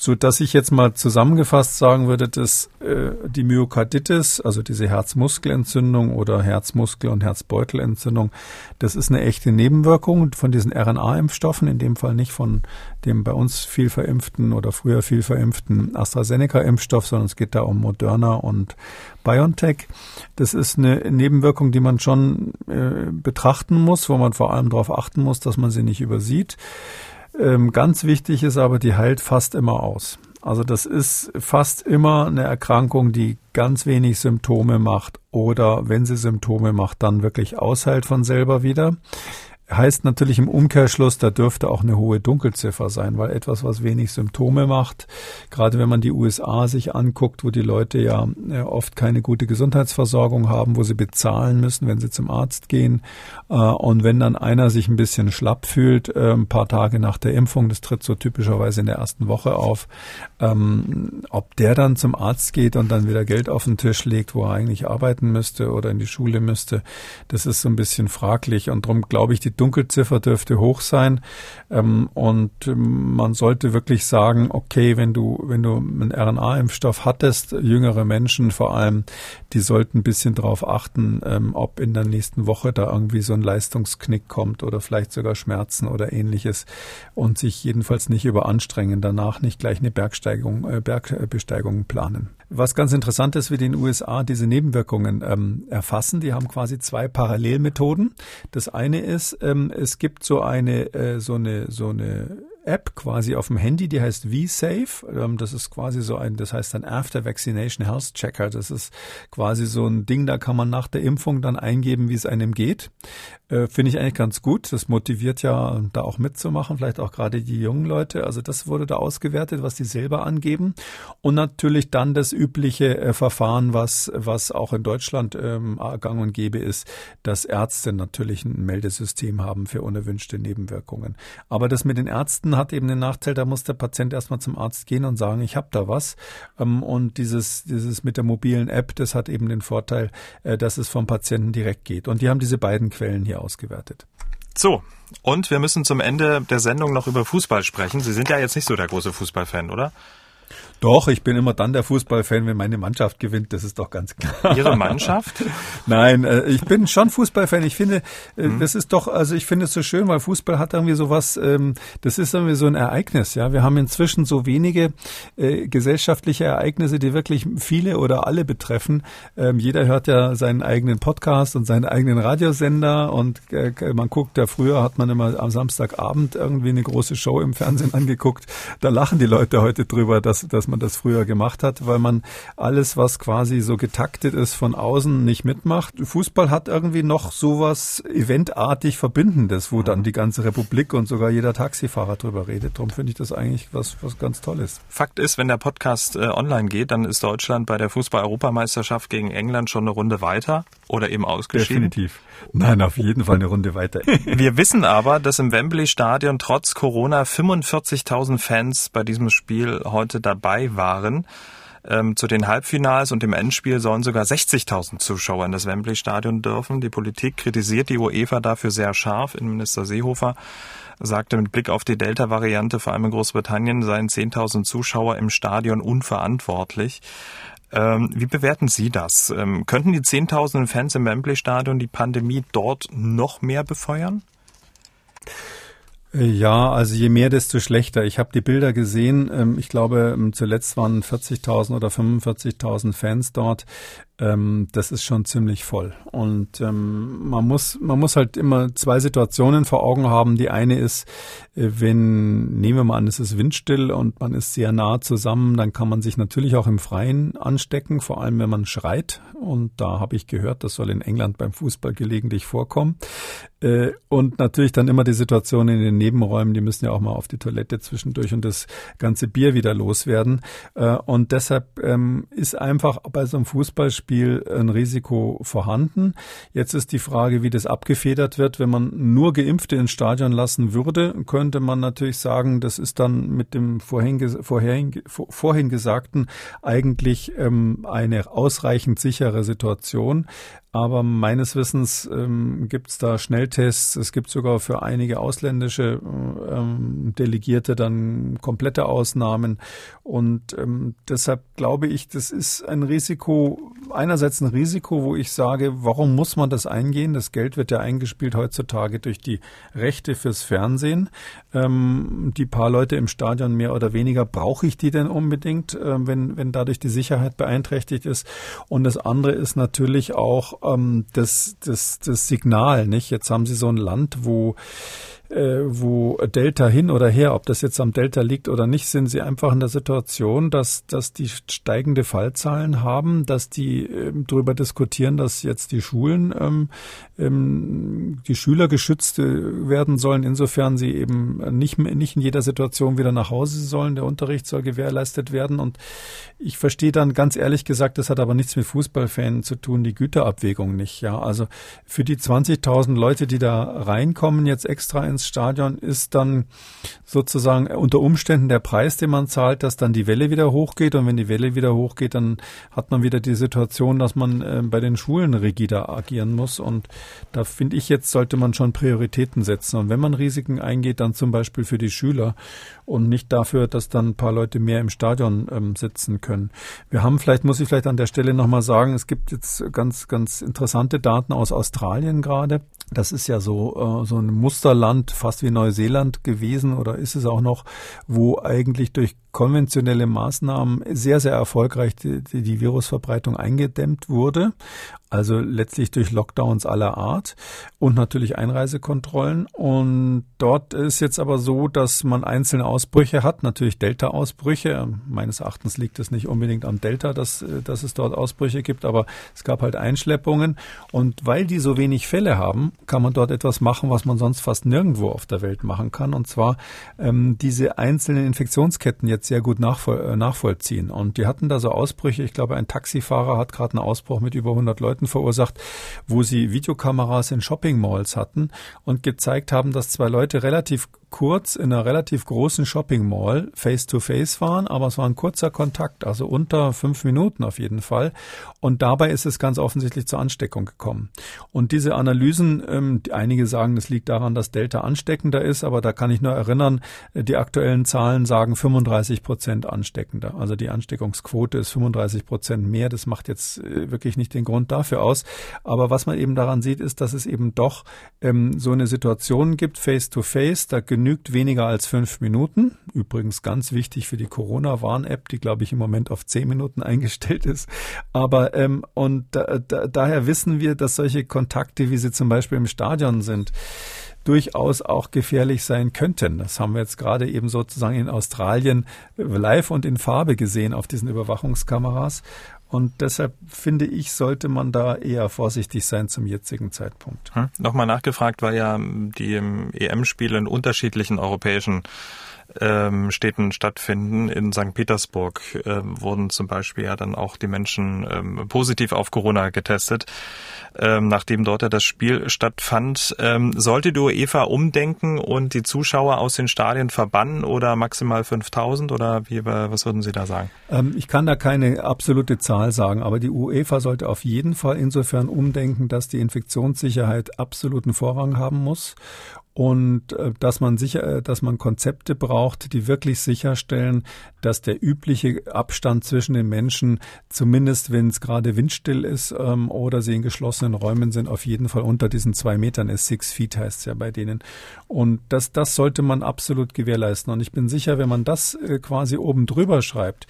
so dass ich jetzt mal zusammengefasst sagen würde, dass äh, die Myokarditis, also diese Herzmuskelentzündung oder Herzmuskel- und Herzbeutelentzündung, das ist eine echte Nebenwirkung von diesen RNA-Impfstoffen, in dem Fall nicht von dem bei uns viel verimpften oder früher viel verimpften AstraZeneca-Impfstoff, sondern es geht da um Moderna und BioNTech. Das ist eine Nebenwirkung, die man schon äh, betrachten muss, wo man vor allem darauf achten muss, dass man sie nicht übersieht. Ähm, ganz wichtig ist aber, die heilt fast immer aus. Also das ist fast immer eine Erkrankung, die ganz wenig Symptome macht oder wenn sie Symptome macht, dann wirklich ausheilt von selber wieder. Heißt natürlich im Umkehrschluss, da dürfte auch eine hohe Dunkelziffer sein, weil etwas, was wenig Symptome macht, gerade wenn man die USA sich anguckt, wo die Leute ja äh, oft keine gute Gesundheitsversorgung haben, wo sie bezahlen müssen, wenn sie zum Arzt gehen. Äh, und wenn dann einer sich ein bisschen schlapp fühlt, äh, ein paar Tage nach der Impfung, das tritt so typischerweise in der ersten Woche auf, ähm, ob der dann zum Arzt geht und dann wieder Geld auf den Tisch legt, wo er eigentlich arbeiten müsste oder in die Schule müsste, das ist so ein bisschen fraglich. Und darum glaube ich, die Dunkelziffer dürfte hoch sein. Ähm, und ähm, man sollte wirklich sagen, okay, wenn du, wenn du einen RNA-Impfstoff hattest, jüngere Menschen vor allem, die sollten ein bisschen darauf achten, ähm, ob in der nächsten Woche da irgendwie so ein Leistungsknick kommt oder vielleicht sogar Schmerzen oder ähnliches und sich jedenfalls nicht überanstrengen, danach nicht gleich eine Bergsteigung, äh, Bergbesteigung planen. Was ganz interessant ist, wie die in den USA diese Nebenwirkungen ähm, erfassen. Die haben quasi zwei Parallelmethoden. Das eine ist, ähm, es gibt so eine, äh, so eine, so eine App quasi auf dem Handy, die heißt V-Safe. Ähm, das ist quasi so ein, das heißt ein After Vaccination Health Checker. Das ist quasi so ein Ding, da kann man nach der Impfung dann eingeben, wie es einem geht. Äh, Finde ich eigentlich ganz gut. Das motiviert ja, da auch mitzumachen, vielleicht auch gerade die jungen Leute. Also das wurde da ausgewertet, was die selber angeben. Und natürlich dann das übliche äh, Verfahren, was, was auch in Deutschland ähm, gang und gäbe ist, dass Ärzte natürlich ein Meldesystem haben für unerwünschte Nebenwirkungen. Aber das mit den Ärzten hat eben den Nachteil, da muss der Patient erstmal zum Arzt gehen und sagen, ich habe da was. Ähm, und dieses, dieses mit der mobilen App, das hat eben den Vorteil, äh, dass es vom Patienten direkt geht. Und die haben diese beiden Quellen hier ausgewertet. So, und wir müssen zum Ende der Sendung noch über Fußball sprechen. Sie sind ja jetzt nicht so der große Fußballfan, oder? Doch, ich bin immer dann der Fußballfan, wenn meine Mannschaft gewinnt, das ist doch ganz klar. Ihre Mannschaft? Nein, äh, ich bin schon Fußballfan. Ich finde, äh, mhm. das ist doch, also ich finde es so schön, weil Fußball hat irgendwie sowas, ähm, das ist irgendwie so ein Ereignis, ja. Wir haben inzwischen so wenige äh, gesellschaftliche Ereignisse, die wirklich viele oder alle betreffen. Ähm, jeder hört ja seinen eigenen Podcast und seinen eigenen Radiosender und äh, man guckt ja früher hat man immer am Samstagabend irgendwie eine große Show im Fernsehen angeguckt. Da lachen die Leute heute drüber, dass, dass man das früher gemacht hat, weil man alles, was quasi so getaktet ist von außen, nicht mitmacht. Fußball hat irgendwie noch sowas eventartig Verbindendes, wo dann die ganze Republik und sogar jeder Taxifahrer drüber redet. Darum finde ich das eigentlich was, was ganz Tolles. Fakt ist, wenn der Podcast äh, online geht, dann ist Deutschland bei der Fußball-Europameisterschaft gegen England schon eine Runde weiter oder eben ausgeschieden. Definitiv. Nein, auf jeden Fall eine Runde weiter. Wir wissen aber, dass im Wembley-Stadion trotz Corona 45.000 Fans bei diesem Spiel heute dabei waren. Ähm, zu den Halbfinals und dem Endspiel sollen sogar 60.000 Zuschauer in das Wembley-Stadion dürfen. Die Politik kritisiert die UEFA dafür sehr scharf. Innenminister Seehofer sagte mit Blick auf die Delta-Variante, vor allem in Großbritannien, seien 10.000 Zuschauer im Stadion unverantwortlich. Ähm, wie bewerten Sie das? Ähm, könnten die Zehntausenden Fans im Wembley-Stadion die Pandemie dort noch mehr befeuern? Ja, also je mehr, desto schlechter. Ich habe die Bilder gesehen. Ähm, ich glaube, ähm, zuletzt waren 40.000 oder 45.000 Fans dort ähm, das ist schon ziemlich voll. Und ähm, man muss, man muss halt immer zwei Situationen vor Augen haben. Die eine ist, äh, wenn, nehmen wir mal an, es ist windstill und man ist sehr nah zusammen, dann kann man sich natürlich auch im Freien anstecken, vor allem wenn man schreit. Und da habe ich gehört, das soll in England beim Fußball gelegentlich vorkommen. Äh, und natürlich dann immer die Situation in den Nebenräumen, die müssen ja auch mal auf die Toilette zwischendurch und das ganze Bier wieder loswerden. Äh, und deshalb ähm, ist einfach bei so einem Fußballspiel Spiel ein Risiko vorhanden. Jetzt ist die Frage, wie das abgefedert wird. Wenn man nur Geimpfte ins Stadion lassen würde, könnte man natürlich sagen, das ist dann mit dem vorhin, vorhin, vorhin Gesagten eigentlich ähm, eine ausreichend sichere Situation. Aber meines Wissens ähm, gibt es da Schnelltests. Es gibt sogar für einige ausländische ähm, Delegierte dann komplette Ausnahmen. Und ähm, deshalb glaube ich, das ist ein Risiko, einerseits ein Risiko, wo ich sage, warum muss man das eingehen? Das Geld wird ja eingespielt heutzutage durch die Rechte fürs Fernsehen. Ähm, die paar Leute im Stadion mehr oder weniger, brauche ich die denn unbedingt, äh, wenn, wenn dadurch die Sicherheit beeinträchtigt ist? Und das andere ist natürlich auch, ähm, das, das, das Signal, nicht? Jetzt haben Sie so ein Land, wo wo Delta hin oder her, ob das jetzt am Delta liegt oder nicht, sind sie einfach in der Situation, dass, dass die steigende Fallzahlen haben, dass die äh, darüber diskutieren, dass jetzt die Schulen, ähm, ähm, die Schüler geschützt äh, werden sollen, insofern sie eben nicht, nicht in jeder Situation wieder nach Hause sollen. Der Unterricht soll gewährleistet werden. Und ich verstehe dann ganz ehrlich gesagt, das hat aber nichts mit Fußballfans zu tun, die Güterabwägung nicht. Ja, also für die 20.000 Leute, die da reinkommen, jetzt extra ins Stadion, ist dann sozusagen unter Umständen der Preis, den man zahlt, dass dann die Welle wieder hochgeht. Und wenn die Welle wieder hochgeht, dann hat man wieder die Situation, dass man äh, bei den Schulen rigider agieren muss. Und da finde ich jetzt, sollte man schon Prioritäten setzen. Und wenn man Risiken eingeht, dann zum Beispiel für die Schüler und nicht dafür, dass dann ein paar Leute mehr im Stadion ähm, sitzen können. Wir haben vielleicht, muss ich vielleicht an der Stelle nochmal sagen, es gibt jetzt ganz, ganz interessante Daten aus Australien gerade. Das ist ja so, äh, so ein Musterland, fast wie Neuseeland gewesen oder ist es auch noch, wo eigentlich durch konventionelle Maßnahmen sehr, sehr erfolgreich die, die Virusverbreitung eingedämmt wurde. Also letztlich durch Lockdowns aller Art und natürlich Einreisekontrollen. Und dort ist jetzt aber so, dass man einzelne Ausbrüche hat, natürlich Delta-Ausbrüche. Meines Erachtens liegt es nicht unbedingt am Delta, dass, dass es dort Ausbrüche gibt, aber es gab halt Einschleppungen. Und weil die so wenig Fälle haben, kann man dort etwas machen, was man sonst fast nirgendwo auf der Welt machen kann. Und zwar ähm, diese einzelnen Infektionsketten jetzt sehr gut nachvoll äh, nachvollziehen. Und die hatten da so Ausbrüche. Ich glaube, ein Taxifahrer hat gerade einen Ausbruch mit über 100 Leuten verursacht, wo sie Videokameras in Shopping Malls hatten und gezeigt haben, dass zwei Leute relativ kurz in einer relativ großen Shopping Mall face to face waren, aber es war ein kurzer Kontakt, also unter fünf Minuten auf jeden Fall. Und dabei ist es ganz offensichtlich zur Ansteckung gekommen. Und diese Analysen, ähm, einige sagen, das liegt daran, dass Delta ansteckender ist, aber da kann ich nur erinnern, die aktuellen Zahlen sagen 35 Prozent ansteckender. Also die Ansteckungsquote ist 35 Prozent mehr. Das macht jetzt äh, wirklich nicht den Grund dafür aus. Aber was man eben daran sieht, ist, dass es eben doch ähm, so eine Situation gibt, face to face. Da genügt weniger als fünf Minuten. Übrigens ganz wichtig für die Corona-Warn-App, die, glaube ich, im Moment auf zehn Minuten eingestellt ist. Aber ähm, und da, da, daher wissen wir, dass solche Kontakte, wie sie zum Beispiel im Stadion sind, durchaus auch gefährlich sein könnten. Das haben wir jetzt gerade eben sozusagen in Australien live und in Farbe gesehen auf diesen Überwachungskameras. Und deshalb finde ich, sollte man da eher vorsichtig sein zum jetzigen Zeitpunkt. Hm. Nochmal nachgefragt, weil ja die EM-Spiele in unterschiedlichen europäischen ähm, Städten stattfinden. In St. Petersburg äh, wurden zum Beispiel ja dann auch die Menschen ähm, positiv auf Corona getestet, ähm, nachdem dort ja das Spiel stattfand. Ähm, sollte die UEFA umdenken und die Zuschauer aus den Stadien verbannen oder maximal 5000 oder wie, was würden Sie da sagen? Ähm, ich kann da keine absolute Zahl sagen, aber die UEFA sollte auf jeden Fall insofern umdenken, dass die Infektionssicherheit absoluten Vorrang haben muss und äh, dass man sicher, äh, dass man Konzepte braucht, die wirklich sicherstellen, dass der übliche Abstand zwischen den Menschen, zumindest wenn es gerade windstill ist ähm, oder sie in geschlossenen Räumen sind, auf jeden Fall unter diesen zwei Metern ist. Six Feet heißt es ja bei denen. Und das, das sollte man absolut gewährleisten. Und ich bin sicher, wenn man das äh, quasi oben drüber schreibt,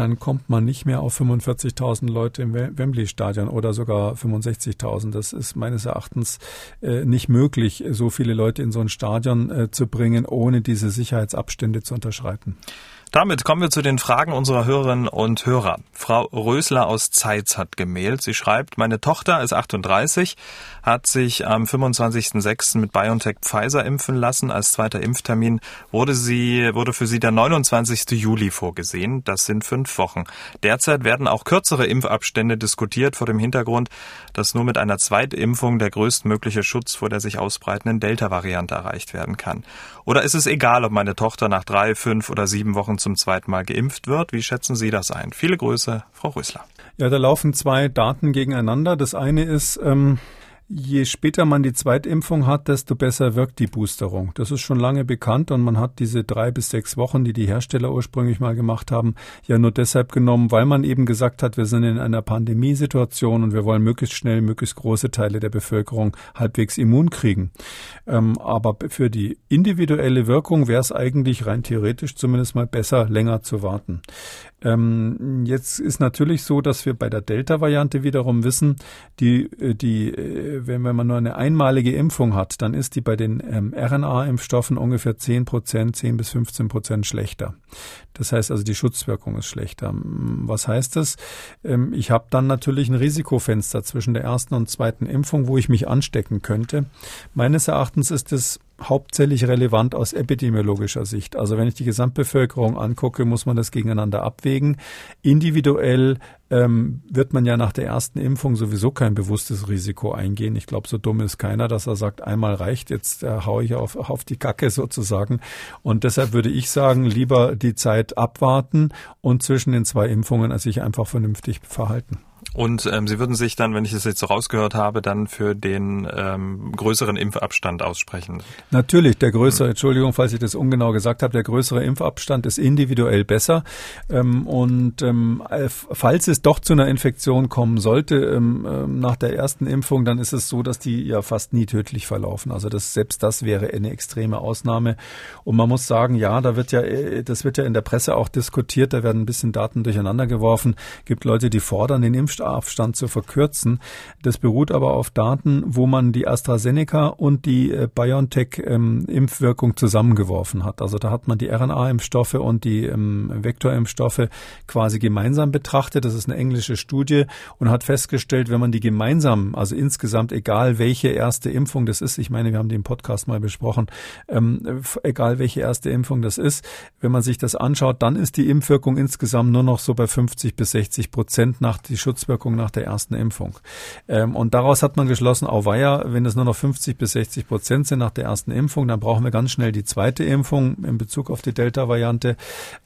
dann kommt man nicht mehr auf 45.000 Leute im Wembley-Stadion oder sogar 65.000. Das ist meines Erachtens äh, nicht möglich, so viele Leute in so ein Stadion äh, zu bringen, ohne diese Sicherheitsabstände zu unterschreiten. Damit kommen wir zu den Fragen unserer Hörerinnen und Hörer. Frau Rösler aus Zeitz hat gemailt. Sie schreibt, meine Tochter ist 38, hat sich am 25.06. mit BioNTech Pfizer impfen lassen. Als zweiter Impftermin wurde sie, wurde für sie der 29. Juli vorgesehen. Das sind fünf Wochen. Derzeit werden auch kürzere Impfabstände diskutiert vor dem Hintergrund, dass nur mit einer Zweitimpfung der größtmögliche Schutz vor der sich ausbreitenden Delta-Variante erreicht werden kann. Oder ist es egal, ob meine Tochter nach drei, fünf oder sieben Wochen zum zweiten Mal geimpft wird. Wie schätzen Sie das ein? Viele Grüße, Frau Rösler. Ja, da laufen zwei Daten gegeneinander. Das eine ist, ähm, Je später man die Zweitimpfung hat, desto besser wirkt die Boosterung. Das ist schon lange bekannt und man hat diese drei bis sechs Wochen, die die Hersteller ursprünglich mal gemacht haben, ja nur deshalb genommen, weil man eben gesagt hat, wir sind in einer Pandemiesituation und wir wollen möglichst schnell möglichst große Teile der Bevölkerung halbwegs immun kriegen. Ähm, aber für die individuelle Wirkung wäre es eigentlich rein theoretisch zumindest mal besser, länger zu warten. Ähm, jetzt ist natürlich so, dass wir bei der Delta-Variante wiederum wissen, die, äh, die, äh, wenn, wenn man nur eine einmalige Impfung hat, dann ist die bei den ähm, RNA-Impfstoffen ungefähr 10 Prozent, 10 bis 15 Prozent schlechter. Das heißt also, die Schutzwirkung ist schlechter. Was heißt das? Ähm, ich habe dann natürlich ein Risikofenster zwischen der ersten und zweiten Impfung, wo ich mich anstecken könnte. Meines Erachtens ist es hauptsächlich relevant aus epidemiologischer Sicht. Also wenn ich die Gesamtbevölkerung angucke, muss man das gegeneinander abwägen. Individuell ähm, wird man ja nach der ersten Impfung sowieso kein bewusstes Risiko eingehen. Ich glaube, so dumm ist keiner, dass er sagt, einmal reicht, jetzt äh, haue ich auf, auf die Kacke sozusagen. Und deshalb würde ich sagen, lieber die Zeit abwarten und zwischen den zwei Impfungen sich einfach vernünftig verhalten. Und ähm, Sie würden sich dann, wenn ich es jetzt so rausgehört habe, dann für den ähm, größeren Impfabstand aussprechen? Natürlich, der größere, hm. Entschuldigung, falls ich das ungenau gesagt habe, der größere Impfabstand ist individuell besser. Ähm, und ähm, falls es doch zu einer Infektion kommen sollte ähm, ähm, nach der ersten Impfung, dann ist es so, dass die ja fast nie tödlich verlaufen. Also das, selbst das wäre eine extreme Ausnahme. Und man muss sagen, ja, da wird ja, äh, das wird ja in der Presse auch diskutiert, da werden ein bisschen Daten durcheinander geworfen. Gibt Leute, die fordern den Impfstoff Impfabstand zu verkürzen. Das beruht aber auf Daten, wo man die AstraZeneca und die BioNTech-Impfwirkung zusammengeworfen hat. Also da hat man die RNA-Impfstoffe und die Vektorimpfstoffe quasi gemeinsam betrachtet. Das ist eine englische Studie und hat festgestellt, wenn man die gemeinsam, also insgesamt, egal welche erste Impfung das ist, ich meine, wir haben den Podcast mal besprochen, ähm, egal welche erste Impfung das ist, wenn man sich das anschaut, dann ist die Impfwirkung insgesamt nur noch so bei 50 bis 60 Prozent nach die Schutz Schutzwirkung nach der ersten Impfung. Ähm, und daraus hat man geschlossen, auweia, wenn es nur noch 50 bis 60 Prozent sind nach der ersten Impfung, dann brauchen wir ganz schnell die zweite Impfung in Bezug auf die Delta-Variante.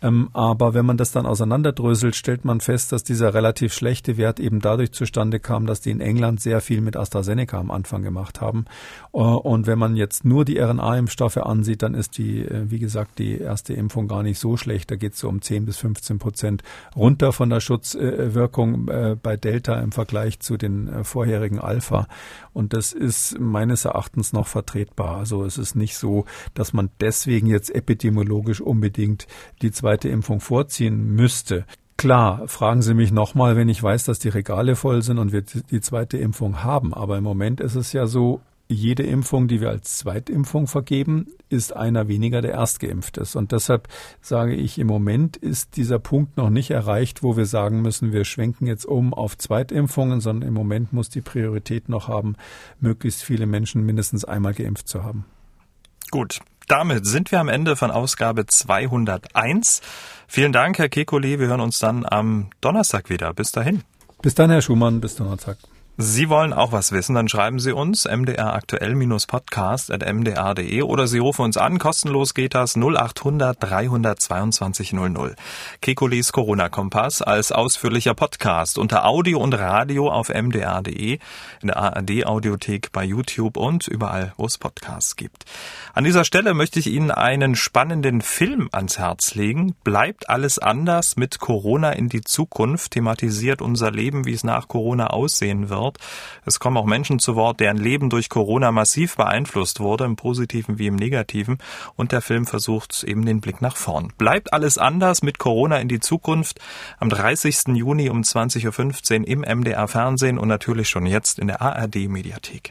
Ähm, aber wenn man das dann auseinanderdröselt, stellt man fest, dass dieser relativ schlechte Wert eben dadurch zustande kam, dass die in England sehr viel mit AstraZeneca am Anfang gemacht haben. Äh, und wenn man jetzt nur die RNA-Impfstoffe ansieht, dann ist die, äh, wie gesagt, die erste Impfung gar nicht so schlecht. Da geht es so um 10 bis 15 Prozent runter von der Schutzwirkung äh, bei bei Delta im Vergleich zu den äh, vorherigen Alpha. Und das ist meines Erachtens noch vertretbar. Also es ist nicht so, dass man deswegen jetzt epidemiologisch unbedingt die zweite Impfung vorziehen müsste. Klar, fragen Sie mich nochmal, wenn ich weiß, dass die Regale voll sind und wir die zweite Impfung haben. Aber im Moment ist es ja so, jede Impfung, die wir als Zweitimpfung vergeben, ist einer weniger, der erstgeimpft ist. Und deshalb sage ich, im Moment ist dieser Punkt noch nicht erreicht, wo wir sagen müssen, wir schwenken jetzt um auf Zweitimpfungen, sondern im Moment muss die Priorität noch haben, möglichst viele Menschen mindestens einmal geimpft zu haben. Gut. Damit sind wir am Ende von Ausgabe 201. Vielen Dank, Herr Kekulé. Wir hören uns dann am Donnerstag wieder. Bis dahin. Bis dann, Herr Schumann. Bis Donnerstag. Sie wollen auch was wissen, dann schreiben Sie uns mdraktuell-podcast.mdr.de oder Sie rufen uns an, kostenlos geht das 0800 322 00. Kekulis Corona-Kompass als ausführlicher Podcast unter Audio und Radio auf mdr.de, in der ARD-Audiothek, bei YouTube und überall, wo es Podcasts gibt. An dieser Stelle möchte ich Ihnen einen spannenden Film ans Herz legen. Bleibt alles anders mit Corona in die Zukunft, thematisiert unser Leben, wie es nach Corona aussehen wird. Es kommen auch Menschen zu Wort, deren Leben durch Corona massiv beeinflusst wurde, im positiven wie im negativen. Und der Film versucht eben den Blick nach vorn. Bleibt alles anders mit Corona in die Zukunft am 30. Juni um 20.15 Uhr im MDR Fernsehen und natürlich schon jetzt in der ARD Mediathek.